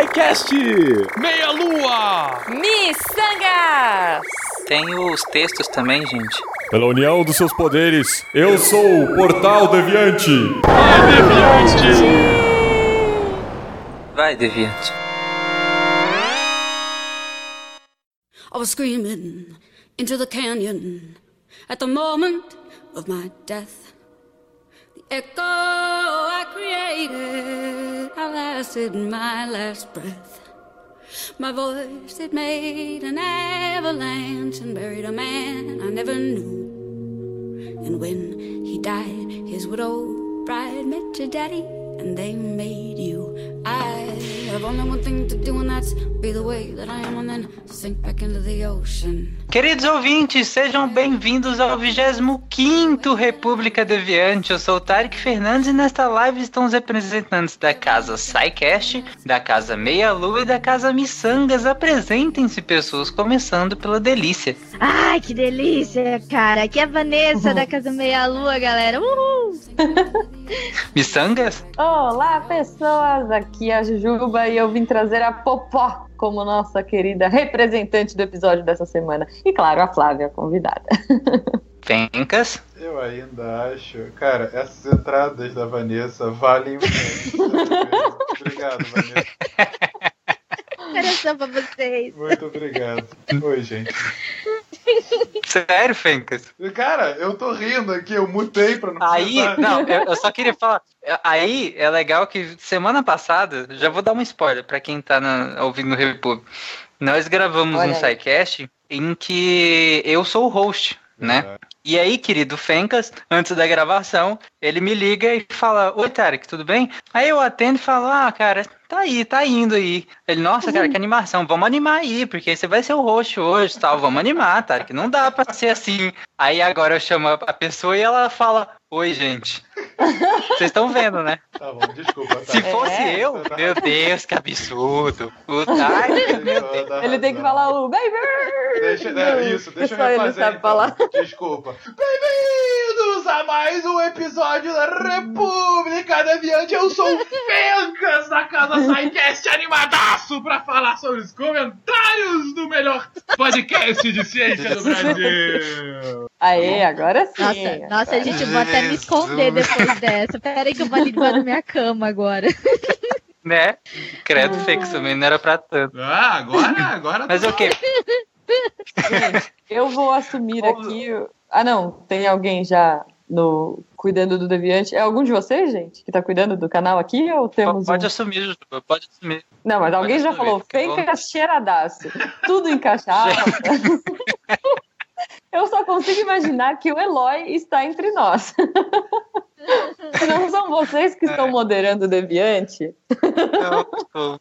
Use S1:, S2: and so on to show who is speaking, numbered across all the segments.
S1: SciCast!
S2: Meia Lua!
S3: Miçangas!
S4: Tem os textos também, gente.
S1: Pela união dos seus poderes, eu sou o Portal Deviante!
S2: Vai, Deviante!
S4: Vai, Deviante.
S5: I was screaming into the canyon at the moment of my death. Echo I created outlasted my last breath. My voice it made an avalanche and buried a man I never knew. And when he died, his widow bride met your daddy, and they made you. I have only one thing to do, and that's be the way that I am, and then sink back into the ocean.
S4: Queridos ouvintes, sejam bem-vindos ao 25º República Deviante. Eu sou o Tarek Fernandes e nesta live estão os representantes da Casa SciCast, da Casa Meia Lua e da Casa Missangas. Apresentem-se, pessoas, começando pela Delícia.
S6: Ai, que delícia, cara. Aqui é a Vanessa da Casa Meia Lua, galera. Uhul!
S4: Missangas?
S7: Olá, pessoas! Aqui é a Jujuba e eu vim trazer a Popó como nossa querida representante do episódio dessa semana. E claro, a Flávia, convidada.
S4: Fencas?
S8: Eu ainda acho. Cara, essas entradas da Vanessa valem muito. obrigado, Vanessa.
S6: Coração pra vocês.
S8: Muito obrigado. Oi, gente.
S4: Sério, Fencas?
S8: Cara, eu tô rindo aqui, eu mutei pra não
S4: Aí,
S8: precisar.
S4: não, eu, eu só queria falar. Aí é legal que semana passada, já vou dar um spoiler pra quem tá na- ouvindo no República. Nós gravamos
S7: Olha
S4: um. SciCast em que eu sou o host, né? E aí, querido Fencas, antes da gravação, ele me liga e fala: Oi, Tarek, tudo bem? Aí eu atendo e falo: Ah, cara, tá aí, tá indo aí. Ele, nossa, cara, que animação, vamos animar aí, porque você vai ser o host hoje tal, vamos animar, Tarek, não dá pra ser assim. Aí agora eu chamo a pessoa e ela fala: Oi, gente. Vocês estão vendo, né?
S8: Tá bom, desculpa. Tá.
S4: Se fosse
S7: É.
S4: eu, meu Deus, que absurdo. O Tarek, meu Deus.
S7: Ele tem que falar o baby!
S8: Deixa, é, isso, deixa eu
S7: Só ele
S8: refazer.
S7: sabe
S8: então.
S7: falar.
S8: Desculpa. Bem-vindos a mais um episódio da República Deviante. Eu sou o Fencas da Casa SciCast animadaço pra falar sobre os comentários do melhor podcast de ciência do Brasil.
S7: Aê, agora sim.
S6: Nossa, nossa, gente, eu vou até me esconder depois dessa. Pera aí que eu vou debaixo da minha cama agora.
S4: Né? Credo, Fencas, também não era pra tanto.
S8: Ah, agora, agora.
S4: Mas o quê?
S7: Gente, eu vou assumir aqui. Ah, não, tem alguém já no cuidando do Deviante. É algum de vocês, gente, que tá cuidando do canal aqui? Ou temos
S4: Pode
S7: um...
S4: assumir, Jujuba, pode assumir.
S7: Não, mas alguém
S4: pode
S7: já
S4: assumir,
S7: falou, fencas cheiradaço. Tudo encaixado. Eu só consigo imaginar que o Eloy está entre nós. Se não são vocês que estão moderando o Deviante,
S4: Não, tipo,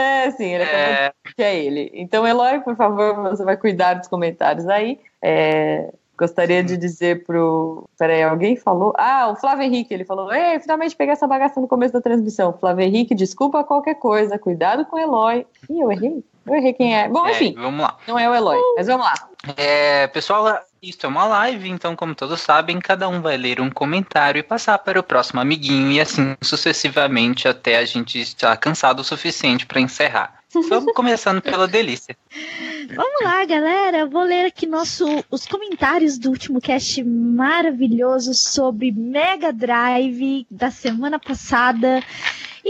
S7: é sim, ele
S4: é,
S7: que é ele. Então, Eloy, por favor, você vai cuidar dos comentários aí. É, gostaria de dizer pro. Peraí, alguém falou? Ah, o Flávio Henrique, ele falou: Ei, finalmente peguei essa bagaça no começo da transmissão. Flávio Henrique, desculpa qualquer coisa, cuidado com o Eloy. Ih, eu errei? Eu errei quem é. Bom,
S4: é,
S7: enfim,
S4: vamos lá.
S7: não é o Eloy, mas vamos lá.
S4: É, pessoal, isso é uma live, então, como todos sabem, cada um vai ler um comentário e passar para o próximo amiguinho, e assim sucessivamente até a gente estar cansado o suficiente para encerrar. Vamos começando pela delícia.
S6: Vamos lá, galera. Vou ler aqui nosso, os comentários do último cast maravilhoso sobre Mega Drive da semana passada.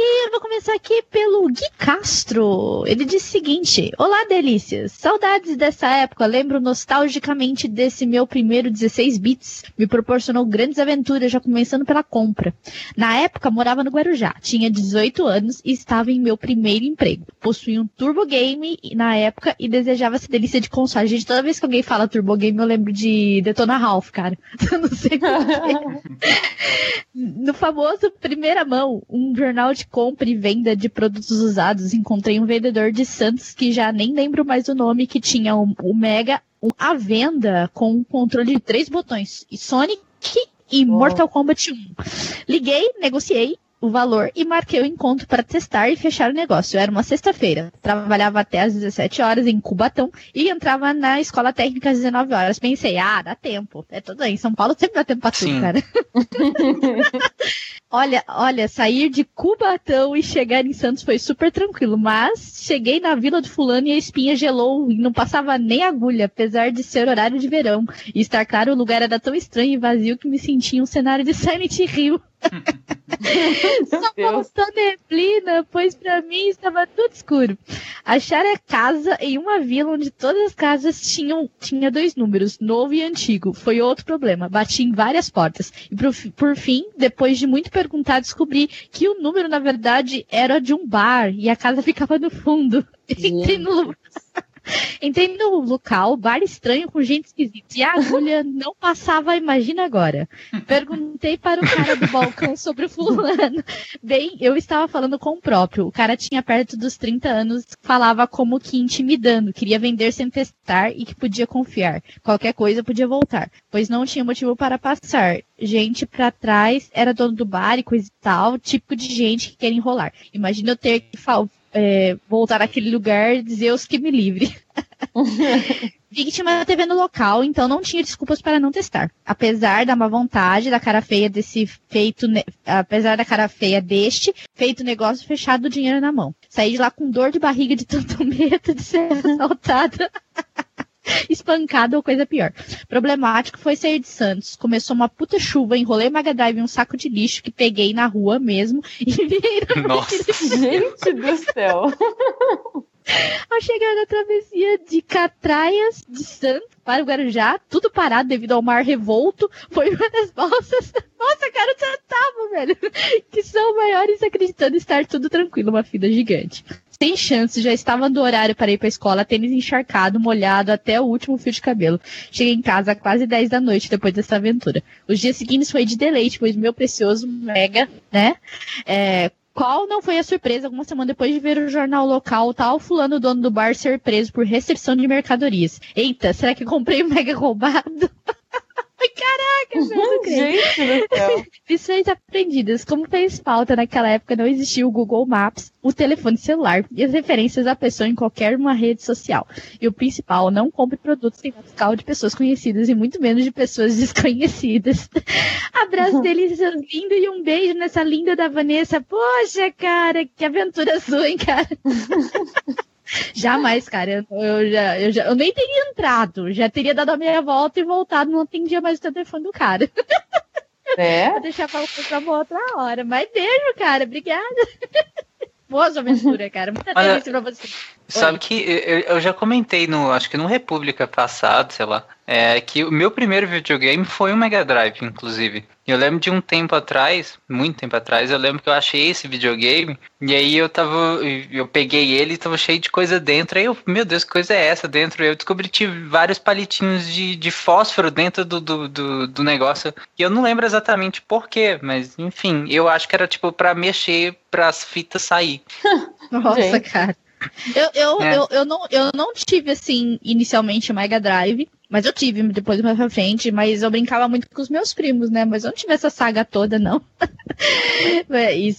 S6: E eu vou começar aqui pelo Gui Castro. Ele diz o seguinte: Olá, delícias. Saudades dessa época. Lembro nostalgicamente desse meu primeiro 16 bits. Me proporcionou grandes aventuras, já começando pela compra. Na época, morava no Guarujá. Tinha 18 anos e estava em meu primeiro emprego. Possuía um Turbo Game na época e desejava essa delícia de console. Gente, toda vez que alguém fala Turbo Game, eu lembro de Detona Ralph, cara. Eu não sei porquê. No famoso Primeira Mão, um jornal de compra e venda de produtos usados, encontrei um vendedor de Santos que já nem lembro mais o nome, que tinha o, o Mega à venda com um controle de três botões. E Sonic e
S7: Oh.
S6: Mortal Kombat 1. Liguei, negociei o valor e marquei o encontro para testar e fechar o negócio. Era uma sexta-feira. Trabalhava até às 17 horas em Cubatão e entrava na escola técnica às 19 horas. Pensei, ah, dá tempo. É tudo aí. Em São Paulo sempre dá tempo pra tudo,
S4: Sim.
S6: cara. olha, olha, sair de Cubatão e chegar em Santos foi super tranquilo, mas cheguei na Vila do Fulano e a espinha gelou e não passava nem agulha, apesar de ser horário de verão. E estar claro, o lugar era tão estranho e vazio que me sentia um cenário de Silent Hill. Só faltou neblina, pois pra mim estava tudo escuro. Achar a casa em uma vila onde todas as casas tinham tinha dois números, novo e antigo. Foi outro problema. Bati em várias portas. E por, por fim, depois de muito perguntar, descobri que o número, na verdade, era de um bar e a casa ficava no fundo. Entrei no, Entrei no local, bar estranho com gente esquisita. E a agulha não passava, imagina agora. Perguntei para o cara do balcão sobre o fulano. Bem, eu estava falando com o próprio. O cara tinha perto dos 30 anos, falava como que intimidando, queria vender sem testar e que podia confiar. Qualquer coisa podia voltar, pois não tinha motivo para passar. Gente pra trás era dono do bar e coisa e tal, típico de gente que quer enrolar. Imagina eu ter que é, voltar àquele lugar, Deus que me livre. Uma TV no local, então não tinha desculpas para não testar. Apesar da má vontade, da cara feia desse feito, apesar da cara feia deste, feito negócio fechado, dinheiro na mão. Saí de lá com dor de barriga de tanto medo de ser assaltada. Espancada ou coisa pior. Problemático foi sair de Santos. Começou uma puta chuva, enrolei Mega Drive em um saco de lixo que peguei na rua mesmo e virei na
S4: Nossa.
S7: Gente do céu.
S6: Ao chegar na travessia de Catraias de Santos para o Guarujá, tudo parado devido ao mar revolto, foi uma das balsas. Nossa, cara, eu tava, velho. Que são maiores acreditando estar tudo tranquilo, uma fila gigante. Sem chance, já estava no horário para ir para a escola, tênis encharcado, molhado até o último fio de cabelo. Cheguei em casa quase 10 da noite depois dessa aventura. Os dias seguintes foi de deleite, pois meu precioso Mega, né? É, qual não foi a surpresa alguma semana depois de ver o jornal local, o tal fulano dono do bar ser preso por recepção de mercadorias. Eita, será que comprei o mega roubado? Caraca, velho, não creio.
S7: Gente do céu.
S6: Lições aprendidas. Como fez falta naquela época, não existia o Google Maps, o telefone celular e as referências da pessoa em qualquer uma rede social. E o principal, não compre produtos sem fiscal de pessoas conhecidas e muito menos de pessoas desconhecidas. Abraço delícias lindo e um beijo nessa linda da Vanessa. Poxa, cara, que aventura sua, hein, cara? Jamais, cara. Eu, eu já, eu já, eu nem teria entrado. Já teria dado a meia volta e voltado. Não atendia mais o telefone do cara.
S7: Né?
S6: Vou deixar pra pra uma outra hora. Mas beijo, cara. Obrigada. Boa sua aventura, cara. Muita delícia pra você.
S4: Sabe que eu, eu já comentei no, acho que no República passado, sei lá, é que o meu primeiro videogame foi um Mega Drive, inclusive. Eu lembro de um tempo atrás, muito tempo atrás, eu lembro que eu achei esse videogame e aí eu tava, eu peguei ele e tava cheio de coisa dentro. Aí eu, meu Deus, que coisa é essa dentro? Eu descobri que tinha vários palitinhos de, de fósforo dentro do, do, do, do negócio e eu não lembro exatamente porquê, mas enfim, eu acho que era tipo pra mexer pras fitas sair.
S6: Nossa,
S7: Gente.
S6: cara. Eu, eu,
S4: É.
S6: eu, eu, não, eu não tive, assim, inicialmente o Mega Drive, mas eu tive depois mais pra frente, mas eu brincava muito com os meus primos, né? Mas eu não tive essa saga toda, não.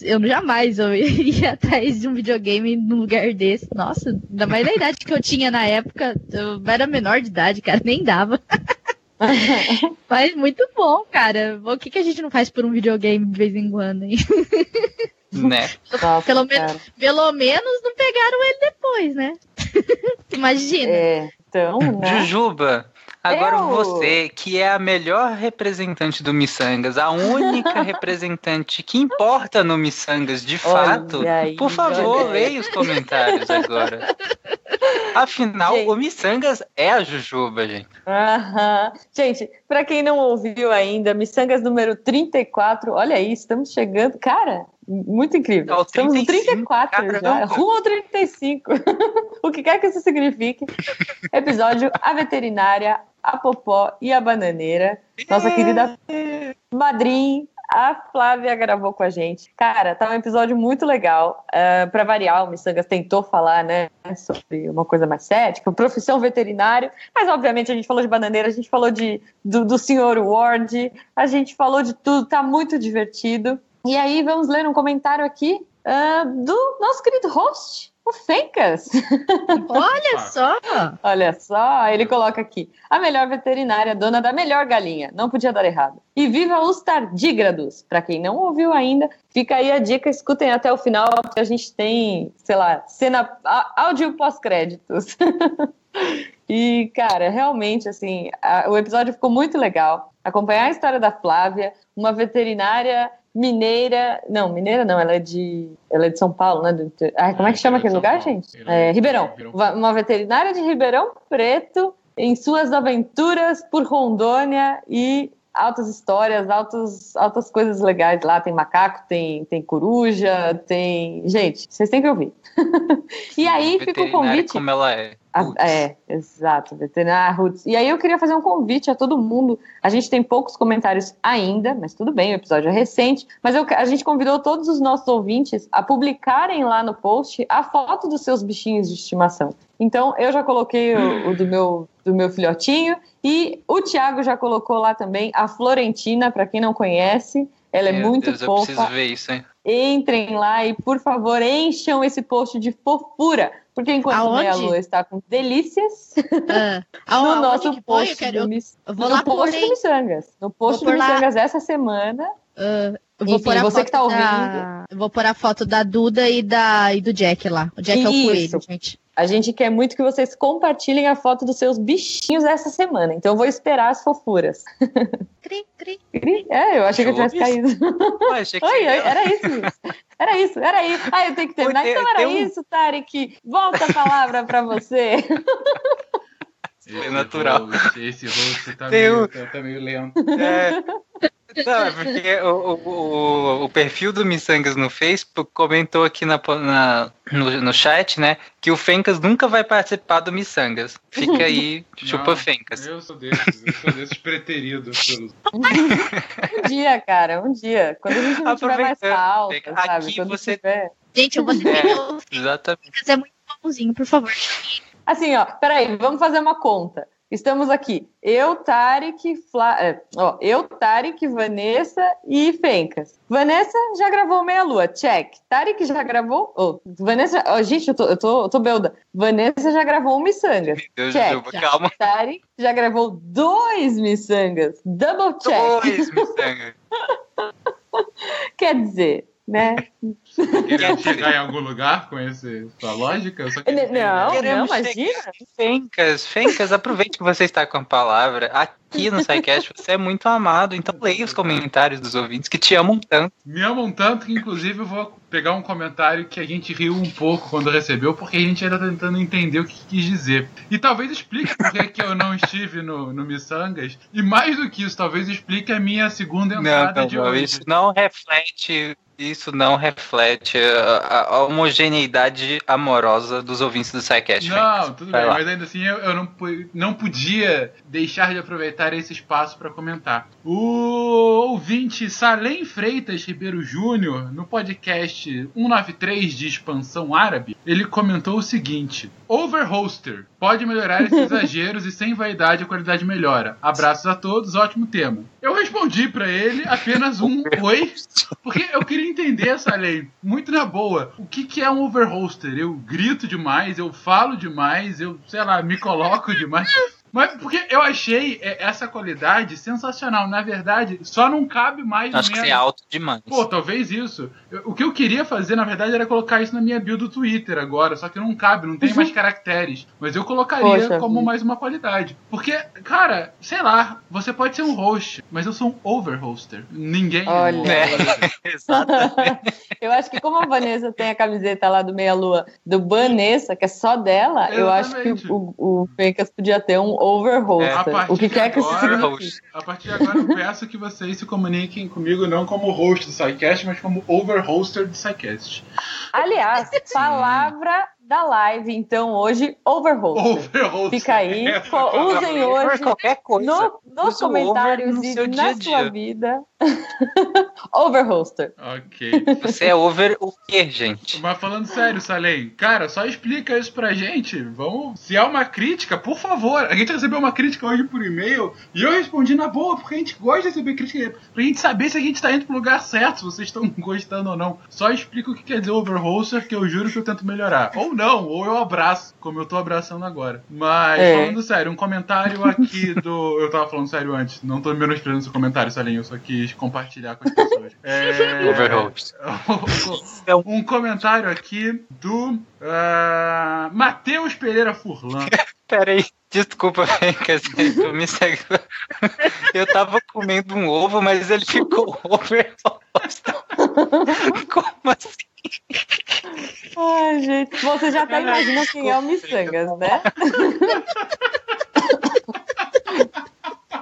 S6: Eu jamais eu ia atrás de um videogame num lugar desse. Nossa, ainda mais na idade que eu tinha na época, eu era menor de idade, cara, nem dava. Mas muito bom, cara. O que, que a gente não faz por um videogame de vez em quando, hein?
S4: Né?
S7: Nossa,
S6: Pelo menos-. Pelo menos não pegaram ele depois, né? Imagina.
S7: É, então, né?
S4: Jujuba, agora
S7: Eu?
S4: você, que é a melhor representante do Missangas, a única representante que importa no Missangas de fato,
S7: aí,
S4: por favor,
S7: olha
S4: leia os comentários agora. Afinal,
S7: Gente.
S4: o Missangas é a Jujuba, gente.
S7: Aham. Gente, pra quem não ouviu ainda, Missangas número 34, olha aí, estamos chegando. Cara, muito incrível. Estamos no
S4: 35,
S7: 34 já.
S4: caramba.
S7: Rumo ao 35. o que quer que isso signifique. Episódio A Veterinária, a Popó e a Bananeira. Nossa querida madrinha, a Flávia gravou com a gente. Cara, tá um episódio muito legal. Uh, para variar, o Missangas tentou falar, né, sobre uma coisa mais cética, profissão veterinário, mas obviamente a gente falou de bananeira, a gente falou de, do, do senhor Ward, a gente falou de tudo, tá muito divertido. E aí vamos ler um comentário aqui ah, do nosso querido host, o Fencas.
S6: Olha só!
S7: Olha só, ele coloca aqui: a melhor veterinária, dona da melhor galinha. Não podia dar errado. E viva os tardígrados! Para quem não ouviu ainda, fica aí a dica, escutem até o final, porque a gente tem, sei lá, cena áudio pós-créditos. E, cara, realmente, assim, a- o episódio ficou muito legal. Acompanhar a história da Flávia, uma veterinária mineira. Não, mineira não, ela é de. Ela é de São Paulo, né? Ai, como é que chama aquele
S8: São
S7: lugar,
S8: Paulo.
S7: gente?
S8: Ribeirão.
S7: É, Ribeirão. Uma veterinária de Ribeirão Preto em suas aventuras por Rondônia e altas histórias, altas, altas coisas legais lá. Tem macaco, tem, tem coruja, tem. Gente, vocês têm que ouvir. e aí fica o convite.
S4: como ela é.
S7: A- é, exato, veterinária Roots. E aí eu queria fazer um convite a todo mundo. A gente tem poucos comentários ainda, mas tudo bem, o episódio é recente. Mas eu- a gente convidou todos os nossos ouvintes a publicarem lá no post a foto dos seus bichinhos de estimação. Então eu já coloquei o, o do, meu, do meu filhotinho e o Thiago já colocou lá também a Florentina, para quem não conhece. Ela é
S4: Meu
S7: muito
S4: Deus, eu
S7: fofa.
S4: preciso ver isso, hein?
S7: Entrem lá e, por favor, encham esse post de fofura. Porque enquanto
S6: Aonde?
S7: Meia Lua está com delícias,
S6: Ah,
S7: no
S6: aonde
S7: nosso
S6: põe?
S7: post
S6: Eu quero-
S7: do
S6: eu- eu vou
S7: no
S6: lá pôr,
S7: post do? Missangas. No post do
S6: lá.
S7: Missangas essa semana.
S6: Eu vou
S7: Enfim,
S6: pôr a
S7: você
S6: foto
S7: que tá
S6: da... Eu vou pôr a foto da Duda e, da... e do Jack lá. O Jack é o
S7: Isso.
S6: coelho, gente.
S7: A gente quer muito que vocês compartilhem a foto dos seus bichinhos essa semana. Então eu vou esperar as fofuras.
S6: Cri, cri.
S7: É, eu achei que eu tivesse caído.
S4: Ué, achei que
S7: Oi, oi,
S4: era-
S7: isso. Era isso, era isso. Ah, eu tenho que terminar.
S4: Tem-
S7: Então era
S4: um-
S7: isso, Tarek. Volta a palavra pra você.
S8: Esse
S4: natural.
S8: esse host tá meio,
S4: o-
S8: tá, tá meio lento.
S4: É. Não, é porque o, o, o, perfil do Missangas no Facebook comentou aqui na, na- no, no chat, né, que o Fencas nunca vai participar do Missangas. Fica aí, chupa
S8: Não,
S4: Fencas.
S8: Eu sou desses, eu sou desses preteridos.
S7: Um dia, cara, um dia. Quando a gente não tiver mais falta,
S4: aqui
S7: sabe? Quando
S4: você-
S7: tiver...
S6: Gente, eu vou ter
S4: É. Exatamente.
S6: Fencas é muito bonzinho, por favor.
S7: Assim, ó, peraí, vamos fazer uma conta. Estamos aqui, eu, Tarek, Fla... é, ó, eu, Tarek, Vanessa e Fencas. Vanessa já gravou Meia Lua, check. Tarek já gravou. Oh, Vanessa, ó, gente, eu tô, eu, tô, eu tô belda. Vanessa já gravou um Missangas.
S4: Deus,
S7: Check.
S4: Juba, calma.
S7: Tarek já gravou dois Missangas. Double check.
S4: Dois Missangas.
S7: Quer dizer, né?
S8: Querendo chegar em algum lugar com esse, sua lógica?
S7: Não, não,
S4: Queremos
S7: imagina.
S4: Fencas, Fencas, aproveite que você está com a palavra. Aqui no SciCast você é muito amado, então leia os comentários dos ouvintes que te amam tanto.
S8: Me amam tanto que, inclusive, eu vou pegar um comentário que a gente riu um pouco quando recebeu, porque a gente ainda tá tentando entender o que quis dizer. E talvez explique por que que eu não estive no, no Missangas. E mais do que isso, talvez explique a minha segunda
S4: Não,
S8: entrada
S4: não,
S8: de
S4: não,
S8: hoje.
S4: isso não reflete. Isso não reflete a, a homogeneidade amorosa dos ouvintes do SciCast.
S8: Não,
S4: Fencas.
S8: tudo
S4: Vai
S8: bem,
S4: lá.
S8: mas ainda assim eu, eu não, não podia deixar de aproveitar esse espaço para comentar. O ouvinte Salem Freitas Ribeiro Júnior, no podcast 193 de expansão árabe, ele comentou o seguinte: Overhoster pode melhorar esses exageros e sem vaidade a qualidade melhora. Abraços a todos, ótimo tema. Eu respondi para ele apenas um oi, porque eu queria entender essa lei, muito na boa. O que, que é um overhoster? Eu grito demais, eu falo demais, eu, sei lá, me coloco demais. Mas porque eu achei é, essa qualidade sensacional. Na verdade, só não cabe mais
S4: Acho
S8: no
S4: que é alto demais.
S8: Pô, talvez isso. Eu- o que eu queria fazer, na verdade, era colocar isso na minha bio do Twitter agora, só que não cabe, não tem mais caracteres. Mas eu colocaria
S7: Poxa
S8: como mais uma qualidade. Porque, cara, sei lá, você pode ser um host, mas eu sou um overhoster. Ninguém é um
S7: Olha.
S8: overhoster.
S4: Exatamente.
S7: Eu acho que como a Vanessa tem a camiseta lá do Meia Lua do Vanessa, que é só dela, eu acho que
S8: Exatamente.
S7: o, o Fencas podia ter um
S8: A partir
S7: o que quer que isso
S8: agora-
S7: signifique.
S8: A partir de agora eu peço que vocês se comuniquem comigo não como host do SciCast, mas como overhoster do SciCast.
S7: Aliás, palavra da live, então, hoje, overholster.
S8: Overhoster.
S7: Fica aí,
S8: palavra.
S7: usem hoje
S4: qualquer coisa.
S7: no, nos
S4: Usa
S7: comentários
S4: no
S7: e na
S4: dia a
S7: sua
S4: dia.
S7: vida. Overholster.
S8: Ok.
S4: Você é over o quê, gente?
S8: Mas falando sério, Salem, cara, só explica isso pra gente. Vamos. Se é uma crítica, por favor. A gente recebeu uma crítica hoje por e-mail e eu respondi na boa, porque a gente gosta de receber crítica pra gente saber se a gente tá indo pro lugar certo, se vocês estão gostando ou não. Só explica o que quer dizer overholster, que eu juro que eu tento melhorar. Ou não, ou eu abraço, como eu tô abraçando agora. Mas,
S7: É.
S8: falando sério, um comentário aqui do. Eu tava falando sério antes, não tô menosprezando seu comentário, Salem, eu só quis compartilhar com as pessoas. É...
S4: Overhost.
S8: um comentário aqui do ah, Matheus Pereira Furlan.
S4: Pera aí, desculpa, eu me segue. Eu tava comendo um ovo, mas ele ficou overholster. Como assim?
S7: Ai, gente. Você já até imagina quem é o Missangas, né?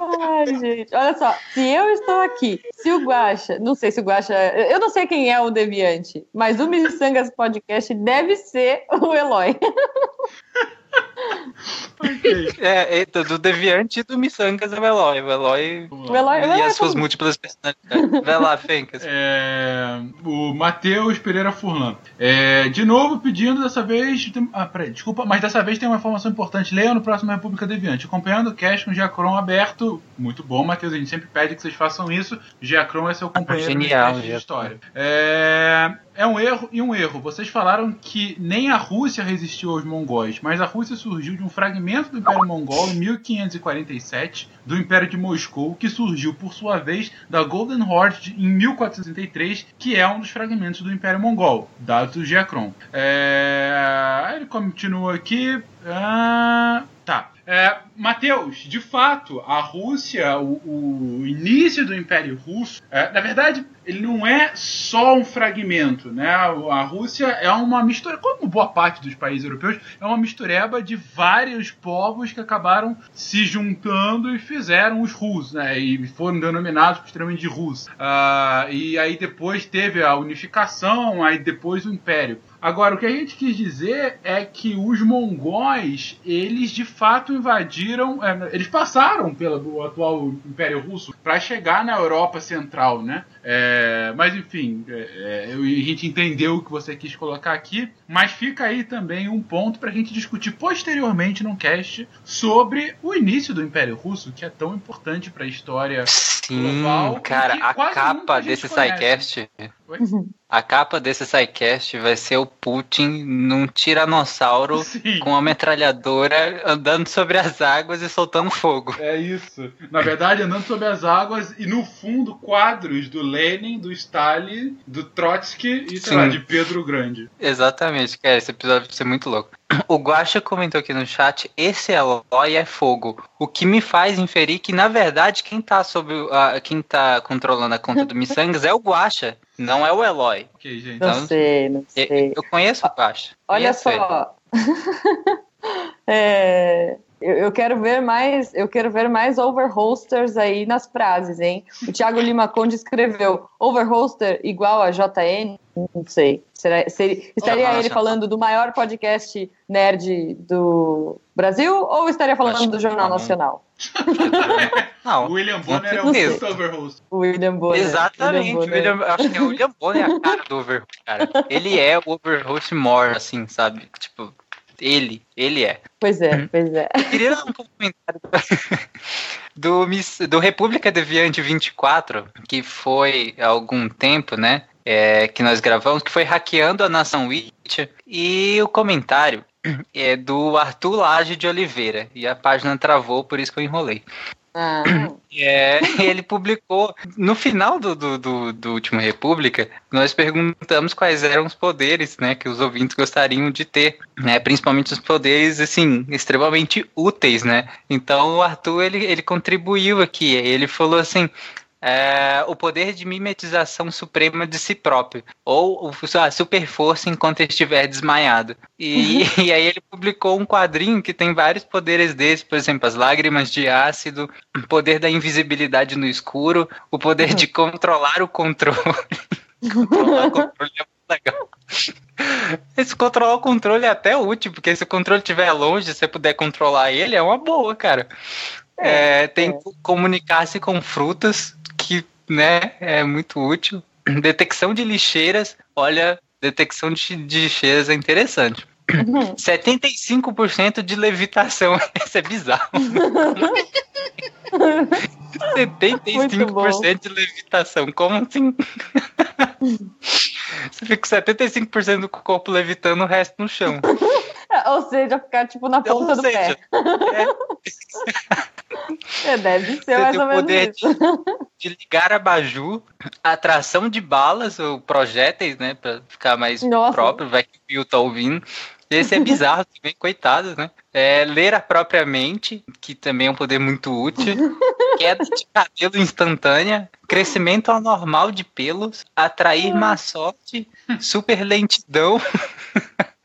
S7: Ai, gente. Olha só, se eu estou aqui, se o Guaxa, não sei se o Guaxa, eu não sei quem é o Deviante, mas o Missangas Podcast deve ser o Eloy.
S4: É, é do Deviante e do Missangas é o Eloy. O Eloy
S7: O Eloy,
S4: e
S7: Eloy
S4: as suas
S7: é
S4: múltiplas personalidades. Vai lá, Fencas.
S8: É, o Matheus Pereira Furlan. É, de novo pedindo dessa vez. tem- Ah, peraí, desculpa, mas dessa vez tem uma informação importante. Leia no próximo República Deviante. Acompanhando o cast com o Giacron aberto. Muito bom, Matheus. A gente sempre pede que vocês façam isso. Giacron é seu companheiro
S4: Genial,
S8: de história. É, é um erro e um erro. Vocês falaram que nem a Rússia resistiu aos mongóis, mas a Rússia surgiu de um fragmento do Império Mongol em 1547, do Império de Moscou, que surgiu por sua vez da Golden Horde em 1463, que é um dos fragmentos do Império Mongol, dados do Giacron. É... Ele continua aqui. Ah, Tá. É, Mateus, de fato, a Rússia, o, o início do Império Russo, é, na verdade, ele não é só um fragmento, né? A Rússia é uma mistura, como boa parte dos países europeus, é uma mistureba de vários povos que acabaram se juntando e fizeram os russos, né? E foram denominados posteriormente de russos. Ah, e aí depois teve a unificação, aí depois o Império. Agora, o que a gente quis dizer é que os mongóis, eles de fato invadiram, é, eles passaram pelo atual Império Russo para chegar na Europa Central, né? É, mas enfim, é, é, a gente entendeu o que você quis colocar aqui, mas fica aí também um ponto para a gente discutir posteriormente num cast sobre o início do Império Russo, que é tão importante para a história
S4: Sim,
S8: global,
S4: cara, a capa desse. SciCast.
S8: Oi?
S4: A capa desse SciCast vai ser o Putin num tiranossauro
S8: Sim.
S4: com uma metralhadora andando sobre as águas e soltando fogo.
S8: É isso. Na verdade, andando sobre as águas e no fundo quadros do Lenin, do Stalin, do Trotsky e sei
S4: Sim.
S8: lá, de Pedro Grande.
S4: Exatamente, cara, esse episódio vai ser muito louco. O Guaxa comentou aqui no chat, esse Eloy é fogo. O que me faz inferir que, na verdade, quem tá sobre o- a, quem tá controlando a conta do Missangas é o Guaxa, não é o Eloy.
S8: Ok, gente.
S7: Não
S4: Então,
S7: sei, não
S4: Eu,
S7: sei.
S4: eu conheço o Guaxa.
S7: Olha só. É, eu, eu quero ver mais, eu quero ver mais overholsters aí nas frases, hein? O Thiago Lima Conde escreveu overholster igual a JN? Não sei. Será, seria- estaria ele falando do maior podcast nerd do Brasil ou estaria falando
S4: Acho
S7: do Jornal
S4: não.
S7: Nacional?
S4: Não,
S8: William Bonner é o puto overhost.
S7: O William Bonner.
S4: Exatamente,
S7: William
S4: o
S7: Bonner.
S4: William, acho que o William Bonner é a cara do Overhost, cara. Ele é o Overhost more, assim, sabe? Tipo, ele, ele é.
S7: Pois é, pois é.
S4: Eu queria dar um comentário do, Miss- do República Deviante 24, que foi há algum tempo, né? É, que nós gravamos, que foi hackeando a Nação Witch. E o comentário é do Arthur Lage de Oliveira. E a página travou, por isso que eu enrolei.
S7: Ah,
S4: É, ele publicou no final do, do, do, do último República, nós perguntamos quais eram os poderes, né, que os ouvintes gostariam de ter, né, principalmente os poderes assim extremamente úteis, né. Então o Arthur ele, ele contribuiu aqui, ele falou assim. É, o poder de mimetização suprema de si próprio, ou a super força enquanto estiver desmaiado. E, e aí ele publicou um quadrinho que tem vários poderes desses, por exemplo, as lágrimas de ácido, o poder da invisibilidade no escuro, o poder de controlar o controle. controlar o controle é muito legal. Esse controlar o controle é até útil, porque se o controle estiver longe, se você puder controlar ele, é uma boa, cara. É, tem
S7: é.
S4: co- comunicar-se com frutas que né? É muito útil. Detecção de lixeiras. Olha, detecção de, de lixeiras é interessante. 75% de levitação. Isso é bizarro. 75% de levitação. Como assim? Você fica com 75% do corpo levitando, o resto no chão.
S7: Ou seja, ficar tipo na ponta
S4: Ou
S7: do
S4: seja,
S7: pé. É, deve ser mais ou
S4: o
S7: menos
S4: poder
S7: isso.
S4: de ligar abajur, atração de balas ou projéteis, né? Pra ficar mais
S7: Nossa.
S4: próprio, vai que o Pio tá ouvindo. Esse é bizarro também, coitado, né? É, ler a própria mente, que também é um poder muito útil. Queda de cabelo instantânea, crescimento anormal de pelos, atrair má sorte, super lentidão,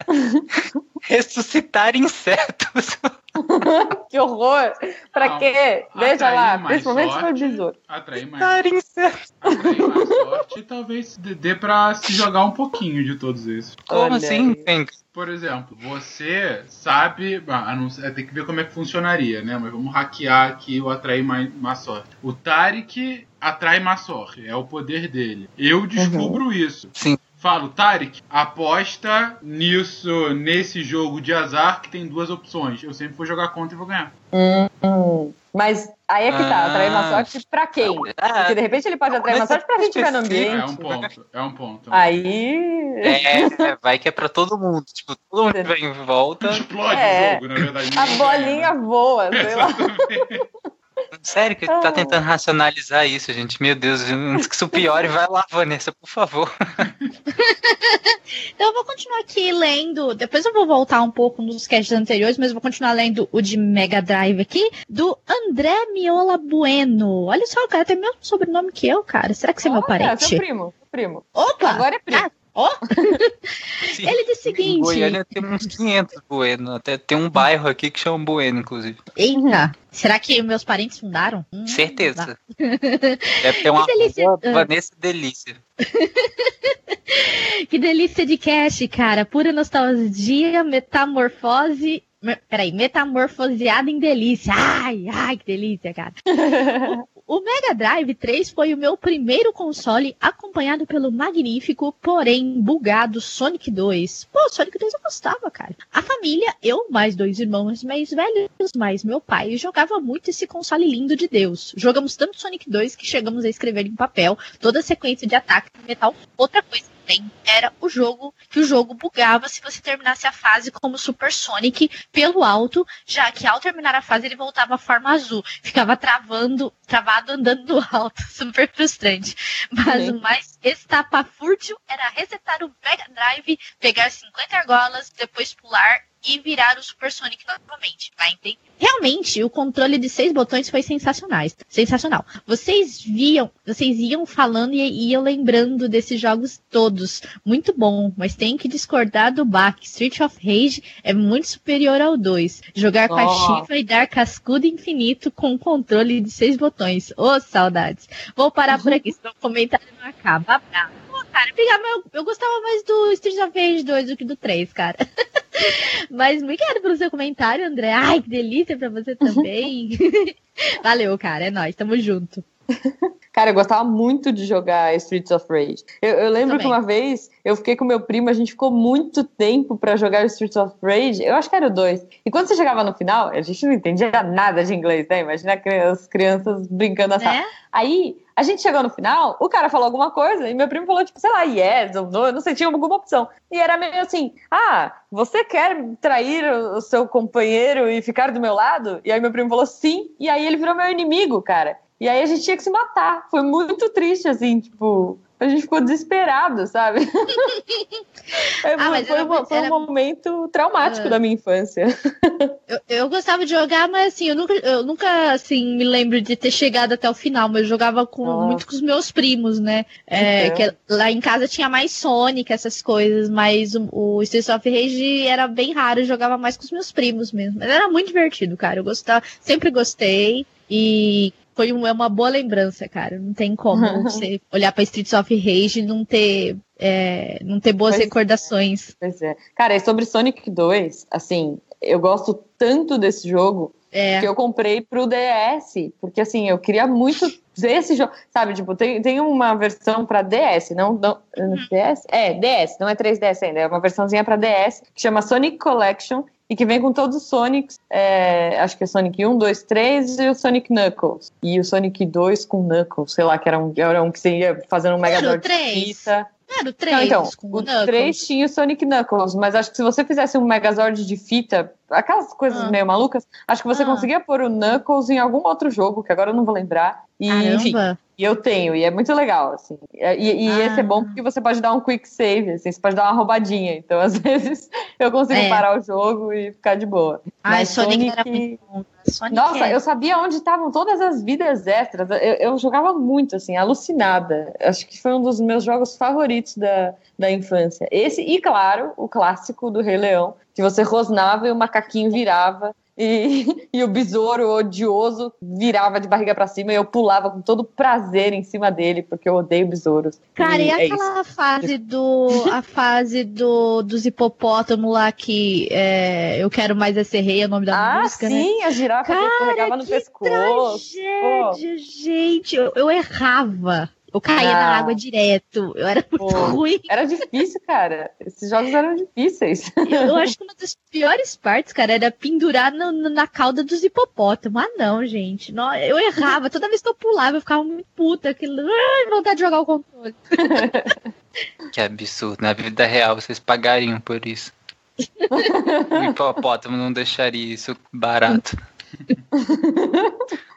S4: ressuscitar insetos.
S7: Que horror! Pra
S8: Não,
S7: quê?
S8: Atrair
S7: lá,
S8: mais
S7: principalmente se for
S8: sorte.
S7: besouro.
S8: Atrair mais, atrair mais sorte e talvez dê- pra se jogar um pouquinho de todos esses.
S4: Como
S7: Olha
S4: assim,
S7: aí.
S8: Por exemplo, você sabe. ah, não sei, tem que ver como é que funcionaria, né? Mas vamos hackear aqui o atrair mais, má sorte. O Tarek atrai má sorte, é o poder dele. Eu descubro isso.
S4: Sim.
S8: Falo, Tarek, aposta nisso, nesse jogo de azar que tem duas opções. Eu sempre vou jogar contra e vou ganhar.
S7: Hum, Mas aí é que tá,
S4: Ah.
S7: atrair uma sorte pra quem?
S4: Ah,
S7: Porque de repente ele pode atrair uma sorte pra quem estiver no
S4: específico,
S8: É
S7: ambiente.
S8: um ponto, é um ponto.
S7: Aí.
S4: É, é, vai que é pra todo mundo. Tipo, todo mundo que vem em volta.
S8: Explode
S7: É.
S8: o jogo, na verdade.
S7: A bolinha voa,
S8: ganha, né?
S7: sei lá.
S4: Sério que tá tentando racionalizar isso, gente. Meu Deus, antes que isso piore, vai lá, Vanessa, por favor.
S6: Então eu vou continuar aqui lendo. Depois eu vou voltar um pouco nos casts anteriores, mas eu vou continuar lendo o de Mega Drive aqui, do André Miola Bueno. Olha só, o cara tem o mesmo sobrenome que eu, cara. Será que você é meu
S7: Olha,
S6: parente?
S7: Seu primo, seu primo.
S6: Opa!
S7: Agora é primo.
S6: Ah, ó!
S4: Sim.
S6: Ele disse o
S4: Em
S6: seguinte.
S4: Goiânia tem uns 500 Bueno. Até tem um bairro aqui que chama Bueno, inclusive.
S6: Eita, será que meus parentes fundaram? Hum,
S4: Certeza. Deve ter uma
S6: delícia. Ah.
S4: Vanessa Delícia.
S6: Que delícia de cast, cara. Pura nostalgia, metamorfose. me- Peraí, metamorfoseada em delícia. Ai, ai, que delícia, cara. O, Mega Drive 3 foi o meu primeiro console, acompanhado pelo magnífico, porém bugado Sonic 2. Pô, Sonic 2 eu gostava, cara. A família, eu mais dois irmãos mais velhos, mais meu pai, jogava muito esse console lindo de Deus. Jogamos tanto Sonic 2 que chegamos a escrever em papel toda a sequência de ataque de metal. Outra coisa também era o jogo que o jogo bugava se você terminasse a fase como Super Sonic pelo alto, já que ao terminar a fase ele voltava à forma azul, ficava travando, travado andando no alto, super frustrante. Mas
S7: Sim.
S6: o mais estapafúrdio era resetar o Mega Drive, pegar 50 argolas, depois pular e virar o Super Sonic novamente. Vai entender? Realmente, o controle de seis botões foi sensacional. Sensacional. Vocês viam, vocês iam falando e iam lembrando desses jogos todos. Muito bom, mas tem que discordar do Bach. Street of Rage é muito superior ao 2. Jogar com a
S7: Oh.
S6: Shiva e dar cascudo infinito com controle de seis botões. Ô, saudades. Vou parar por aqui, senão o comentário não acaba. Pô, cara, eu gostava mais do Street of Rage 2 do que do 3, cara. Mas obrigado pelo seu comentário, André. Ai, que delícia pra você também. Valeu, cara. É nóis, tamo junto.
S7: Cara, eu gostava muito de jogar Streets of Rage. Eu, eu lembro que uma vez eu fiquei com meu primo, a gente ficou muito tempo pra jogar Streets of Rage. Eu acho que era o 2. E quando você chegava no final, a gente não entendia nada de inglês, né? Imagina as crianças brincando assim.
S6: Né?
S7: Aí, a gente chegou no final, o cara falou alguma coisa e meu primo falou, tipo, sei lá, yes ou eu não sei, tinha alguma opção. E era meio assim, ah, você quer trair o seu companheiro e ficar do meu lado? E aí meu primo falou sim, e aí ele virou meu inimigo, cara. E aí a gente tinha que se matar. Foi muito triste, assim, tipo, a gente ficou desesperado, sabe? É,
S6: Ah,
S7: foi,
S6: era
S7: uma-
S6: muito-
S7: foi
S6: era-
S7: um momento traumático
S6: Ah.
S7: da minha infância.
S6: Eu, eu gostava de jogar, mas assim, eu nunca, eu nunca assim, me lembro de ter chegado até o final, mas eu jogava com,
S7: Nossa.
S6: muito com os meus primos, né? É,
S7: Então.
S6: que lá em casa tinha mais Sonic, essas coisas, mas o, o Streets of Rage era bem raro, eu jogava mais com os meus primos mesmo. Mas era muito divertido, cara. Eu gostava, sempre gostei e foi um- é uma boa lembrança, cara. Não tem como você olhar pra Streets of Rage e não ter, é, não ter boas
S7: Pois é.
S6: recordações.
S7: Pois é. Cara, e sobre Sonic 2, assim, eu gosto tanto desse jogo
S6: É.
S7: que eu comprei pro DS, porque assim, eu queria muito esse jogo, sabe, tipo, tem, tem uma versão pra DS, não, não DS? É, DS, não é 3DS ainda, é uma versãozinha pra DS que chama Sonic Collection e que vem com todos os Sonics, é, acho que é Sonic 1, 2, 3 e o Sonic Knuckles. E o Sonic 2 com Knuckles, sei lá, que era um, era um que você ia fazendo um Megazord de fita.
S6: Era o
S7: Não,
S6: 3
S7: então,
S6: com
S7: o
S6: Knuckles.
S7: 3 tinha o Sonic Knuckles, mas acho que se você fizesse um Megazord de fita, aquelas coisas
S6: Ah.
S7: meio malucas, acho que você
S6: Ah.
S7: conseguia pôr o Knuckles em algum outro jogo, que agora eu não vou lembrar. E, enfim, e eu tenho, e é muito legal, assim. E, e
S6: Ah.
S7: esse é bom porque você pode dar um quick save, assim, você pode dar uma roubadinha. Então, às vezes, eu consigo
S6: É.
S7: parar o jogo e ficar de boa.
S6: Ai,
S7: Mas
S6: Sonic, era muito bom. Sonic
S7: Nossa,
S6: é-
S7: eu sabia onde estavam todas as vidas extras. Eu, eu jogava muito, assim, alucinada. Acho que foi um dos meus jogos favoritos da, da infância. Esse, e claro, o clássico do Rei Leão, que você rosnava e o macaquinho virava. E, e o besouro odioso virava de barriga pra cima e eu pulava com todo prazer em cima dele, porque eu odeio besouros.
S6: Cara, e
S7: é isso.
S6: aquela fase do. A fase do, dos hipopótamos lá que é, eu quero mais é ser rei, é o nome da
S7: Ah,
S6: música, né?
S7: sim, a girafa que escorregava no
S6: que
S7: pescoço.
S6: Tragédia, gente. Eu, eu errava. Eu caía
S7: Ah.
S6: na água direto. Eu era muito
S7: Pô.
S6: ruim.
S7: Era difícil, cara. Esses jogos eram difíceis.
S6: Eu, eu acho que uma das piores partes, cara, era pendurar no- no- na cauda dos hipopótamos. Ah, não, gente. Não, eu errava. Toda vez que eu pulava, eu ficava muito puta. Aquilo... Ai, vontade de jogar o controle.
S4: Que absurdo. Na vida real, vocês pagariam por isso. O hipopótamo não deixaria isso barato.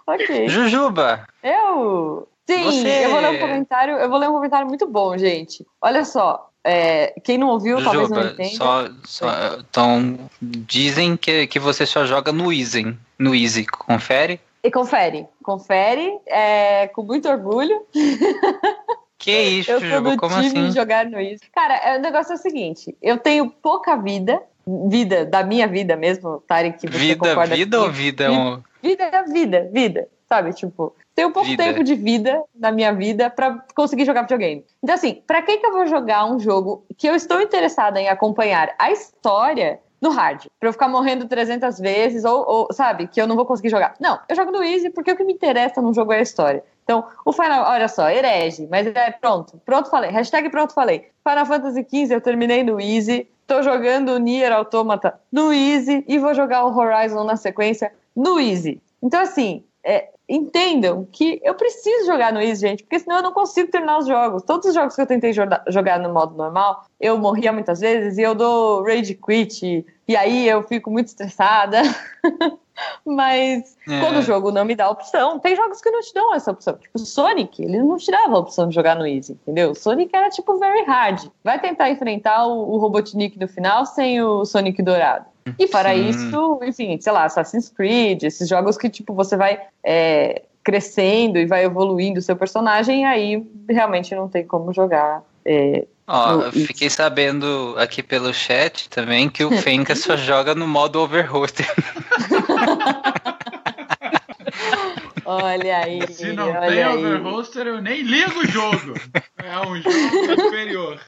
S7: ok.
S4: Jujuba,
S7: Eu. Sim,
S4: Você-
S7: eu vou ler um comentário. Eu vou ler um comentário muito bom, gente. Olha só. é, quem não ouviu, talvez não entenda.
S4: só, só então, dizem que, que você só joga no Easy. No Easy, confere?
S7: E confere. Confere. é, com muito orgulho.
S4: Que isso,
S7: Eu do
S4: como
S7: time
S4: assim?
S7: jogar no Easy. Cara, é, o negócio é o seguinte: eu tenho pouca vida. Vida, da minha vida mesmo, Tarek, que você
S4: Vida,
S7: concorda
S4: vida ou vida? é um-
S7: Vida, vida, vida. Sabe, tipo, tenho pouco
S4: Vida.
S7: tempo de vida na minha vida pra conseguir jogar videogame. Então, assim, pra que que eu vou jogar um jogo que eu estou interessada em acompanhar a história no hard? Pra eu ficar morrendo 300 vezes ou, ou, sabe, que eu não vou conseguir jogar. Não, eu jogo no easy porque o que me interessa num jogo é a história. Então, o Final, olha só, herege, mas é pronto, pronto falei, hashtag pronto falei. Final Fantasy XV eu terminei no easy, tô jogando o Nier Automata no easy e vou jogar o Horizon na sequência no easy. Então, assim, é, entendam que eu preciso jogar no Easy, gente, porque senão eu não consigo terminar os jogos. Todos os jogos que eu tentei joga- jogar no modo normal, eu morria muitas vezes e eu dou rage quit, e, e aí eu fico muito estressada. Mas
S4: É.
S7: quando o jogo não me dá opção, tem jogos que não te dão essa opção. Tipo, Sonic, ele não te dava a opção de jogar no Easy, entendeu? Sonic era tipo very hard. Vai tentar enfrentar o, o Robotnik no final sem o Sonic dourado. E para
S4: Sim.
S7: isso, enfim, sei lá, Assassin's Creed, esses jogos que, tipo, você vai é, crescendo e vai evoluindo o seu personagem, aí realmente não tem como jogar. é,
S4: Ó,
S7: No
S4: eu fiquei sabendo aqui pelo chat também que o Fenka só joga no modo overhoster.
S7: olha aí.
S8: Se não
S7: olha
S8: tem
S7: aí.
S8: Overhoster, eu nem ligo o jogo. É um jogo superior.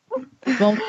S6: Vamos,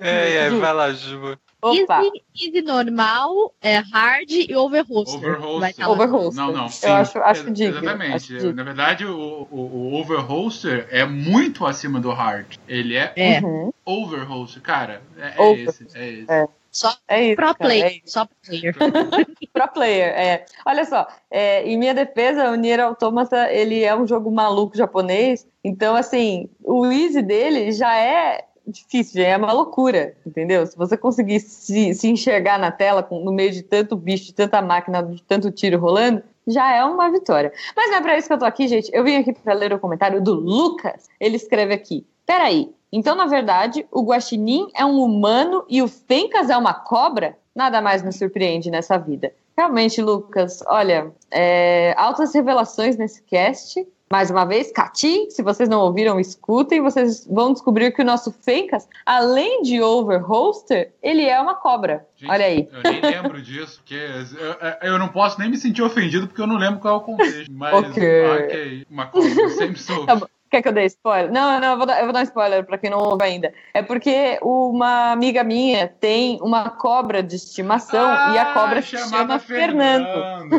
S4: É, é, vai lá, Juba.
S7: Opa,
S6: Easy, easy normal, é hard e overhoster.
S8: Overhoster. Não, não.
S7: Eu acho, acho digno.
S8: Exatamente.
S7: acho digno.
S8: Na verdade, o, o, o Overhoster é muito acima do Hard. Ele é,
S6: É,
S7: Uhum,
S8: Overhoster. Cara, é, é
S7: Over-
S8: esse. É esse.
S7: É.
S6: só
S7: é isso.
S6: pro
S7: cara,
S6: player.
S7: é isso.
S6: Só pro player.
S7: Pro player, é. Olha só, é, em minha defesa, o Nier Automata, ele é um jogo maluco japonês, então, assim, o easy dele já é difícil, já é uma loucura, entendeu? Se você conseguir se, se enxergar na tela, com- no meio de tanto bicho, de tanta máquina, de tanto tiro rolando, já é uma vitória. Mas não é pra isso que eu tô aqui, gente. Eu vim aqui pra ler o comentário do Lucas. Ele escreve aqui, peraí, então, na verdade, o Guaxinim é um humano e o Fencas é uma cobra? Nada mais me surpreende nessa vida. Realmente, Lucas, olha, é, altas revelações nesse cast. Mais uma vez, Cati, se vocês não ouviram, escutem. Vocês vão descobrir que o nosso Fencas, além de overhoster, ele é uma cobra.
S8: Gente,
S7: olha aí.
S8: Eu nem lembro disso, porque eu, eu não posso nem me sentir ofendido porque eu não lembro qual é o contexto. Mas,
S7: Ok.
S8: ok, uma cobra, sempre sou.
S7: Tá. Quer que eu dê spoiler? Não, não, eu vou dar, eu vou dar um spoiler pra quem não ouve ainda. É porque uma amiga minha tem uma cobra de estimação e a cobra se chama
S8: chamada
S7: Fernando.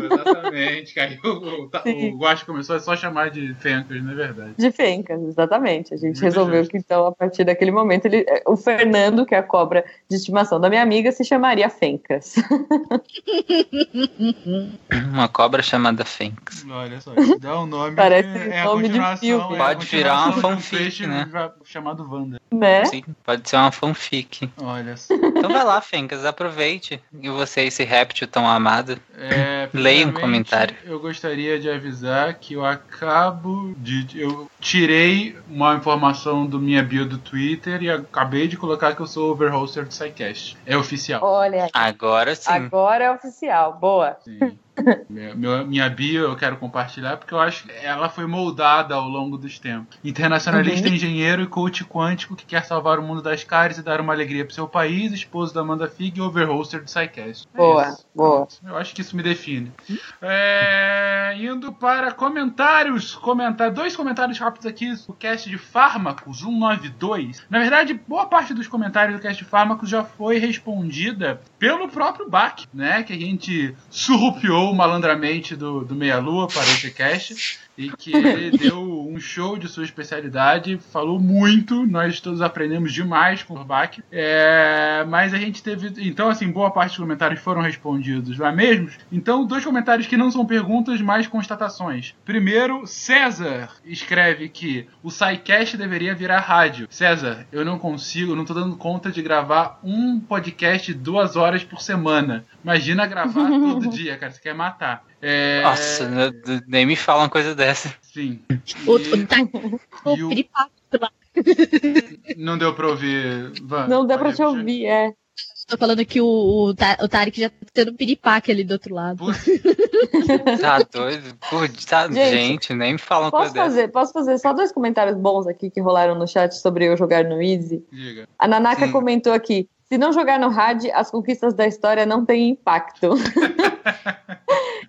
S8: Exatamente. Aí o, o,
S7: Sim.
S8: o Guache começou a só chamar de Fencas, não é verdade?
S7: De Fencas, exatamente. A gente
S8: Muito
S7: resolveu
S8: justo.
S7: que, então, a partir daquele momento, ele, o Fernando, que é a cobra de estimação da minha amiga, se chamaria Fencas.
S4: Uma cobra chamada Fênix.
S8: Olha só, dá um nome
S7: Parece
S8: é a
S7: nome de filme.
S8: é a
S4: Pode virar uma
S8: um
S4: fanfic,
S8: peixe
S4: né?
S8: chamado Wanda.
S7: né?
S4: Sim, pode ser uma fanfic.
S8: Olha só.
S4: Então vai lá, Fencas, aproveite. E você, esse réptil tão amado.
S8: É,
S4: Leia um comentário.
S8: Eu gostaria de avisar que eu acabo de. Eu tirei uma informação do minha bio do Twitter e acabei de colocar que eu sou overhoster do SciCast. É oficial.
S7: Olha,
S4: Agora sim.
S7: agora é oficial. Boa.
S8: Sim. Minha, meu- minha bio eu quero compartilhar porque eu acho que ela foi moldada ao longo dos tempos. Internacionalista, engenheiro e coach quântico que quer salvar o mundo das caras e dar uma alegria pro seu país, esposo da Amanda Fig e overhoster do SciCast. É
S7: Boa,
S8: isso.
S7: boa.
S8: Eu acho que isso me define. É, indo para comentários. Comentar, dois comentários rápidos aqui. O cast de fármacos 192. Na verdade, boa parte dos comentários do cast de fármacos já foi respondida pelo próprio Bach, né? Que a gente surrupiou malandramente do, do Meia Lua para esse cast. E que ele deu um show de sua especialidade, falou muito, nós todos aprendemos demais com o Bach. É, mas a gente teve. Então, assim, boa parte dos comentários foram respondidos lá mesmo. Então, dois comentários que não são perguntas, mas constatações. Primeiro, César escreve que o SciCast deveria virar rádio. César, eu não consigo, eu não tô dando conta de gravar um podcast duas horas por semana. Imagina gravar todo dia, cara, você quer matar. É,
S4: Nossa, eu- nem me fala uma coisa dessa.
S8: Sim.
S6: O, o,
S8: E-
S6: tá, o.
S8: Não deu pra ouvir. Van,
S7: Não dá pra te
S8: repetir?
S7: ouvir, é.
S6: Tô falando que o, o, o Tarek já tá tendo piripaque ali do outro lado.
S4: Tá doido? Tá...
S7: Gente,
S4: Gente, nem me fala uma
S7: Posso
S4: coisa dessa.
S7: fazer, posso fazer só dois comentários bons aqui que rolaram no chat sobre eu jogar no Easy?
S8: diga.
S7: A Nanaka
S4: Sim.
S7: comentou aqui: se não jogar no hard, as conquistas da história não têm impacto.